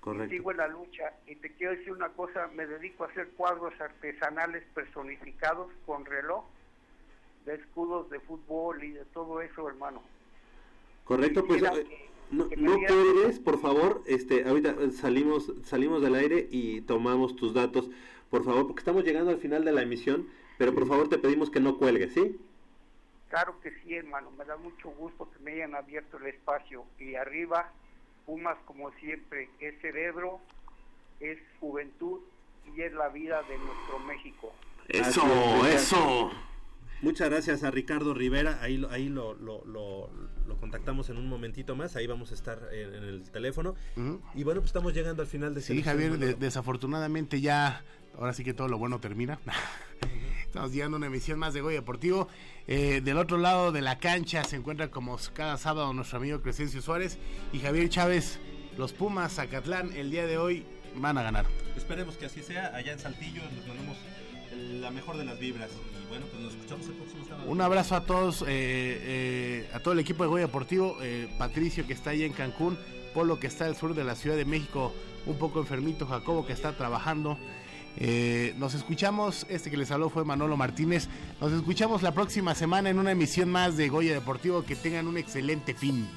correcto. Sigo en la lucha y te quiero decir una cosa, me dedico a hacer cuadros artesanales personificados con reloj, de escudos de fútbol y de todo eso, hermano. Correcto, pues eh, que- no, que me no por favor, este, ahorita salimos, salimos del aire y tomamos tus datos, por favor, porque estamos llegando al final de la emisión, pero por favor te pedimos que no cuelgues, ¿sí? Claro que sí, hermano, me da mucho gusto que me hayan abierto el espacio. Y arriba, Pumas como siempre, es cerebro, es juventud y es la vida de nuestro México. Eso, eso. Muchas gracias a Ricardo Rivera, ahí, lo- ahí lo, lo, lo- lo contactamos en un momentito más, ahí vamos a estar en, en el teléfono. Y bueno, pues estamos llegando al final de Sí, emisión, Javier, de- desafortunadamente ya, ahora sí que todo lo bueno termina. Estamos llegando a una emisión más de Goya Deportivo. Eh, del otro lado de la cancha se encuentra como cada sábado nuestro amigo Crescencio Suárez y Javier Chávez. Los Pumas Zacatlán el día de hoy van a ganar. Esperemos que así sea, allá en Saltillo nos mandamos la mejor de las vibras y bueno, pues nos escuchamos el próximo sábado. Un abrazo a todos, eh, eh, a todo el equipo de Goya Deportivo, eh, Patricio que está ahí en Cancún, Polo que está al sur de la Ciudad de México, un poco enfermito, Jacobo que está trabajando. Eh, nos escuchamos, este que les habló fue Manolo Martínez, nos escuchamos la próxima semana en una emisión más de Goya Deportivo, que tengan un excelente fin.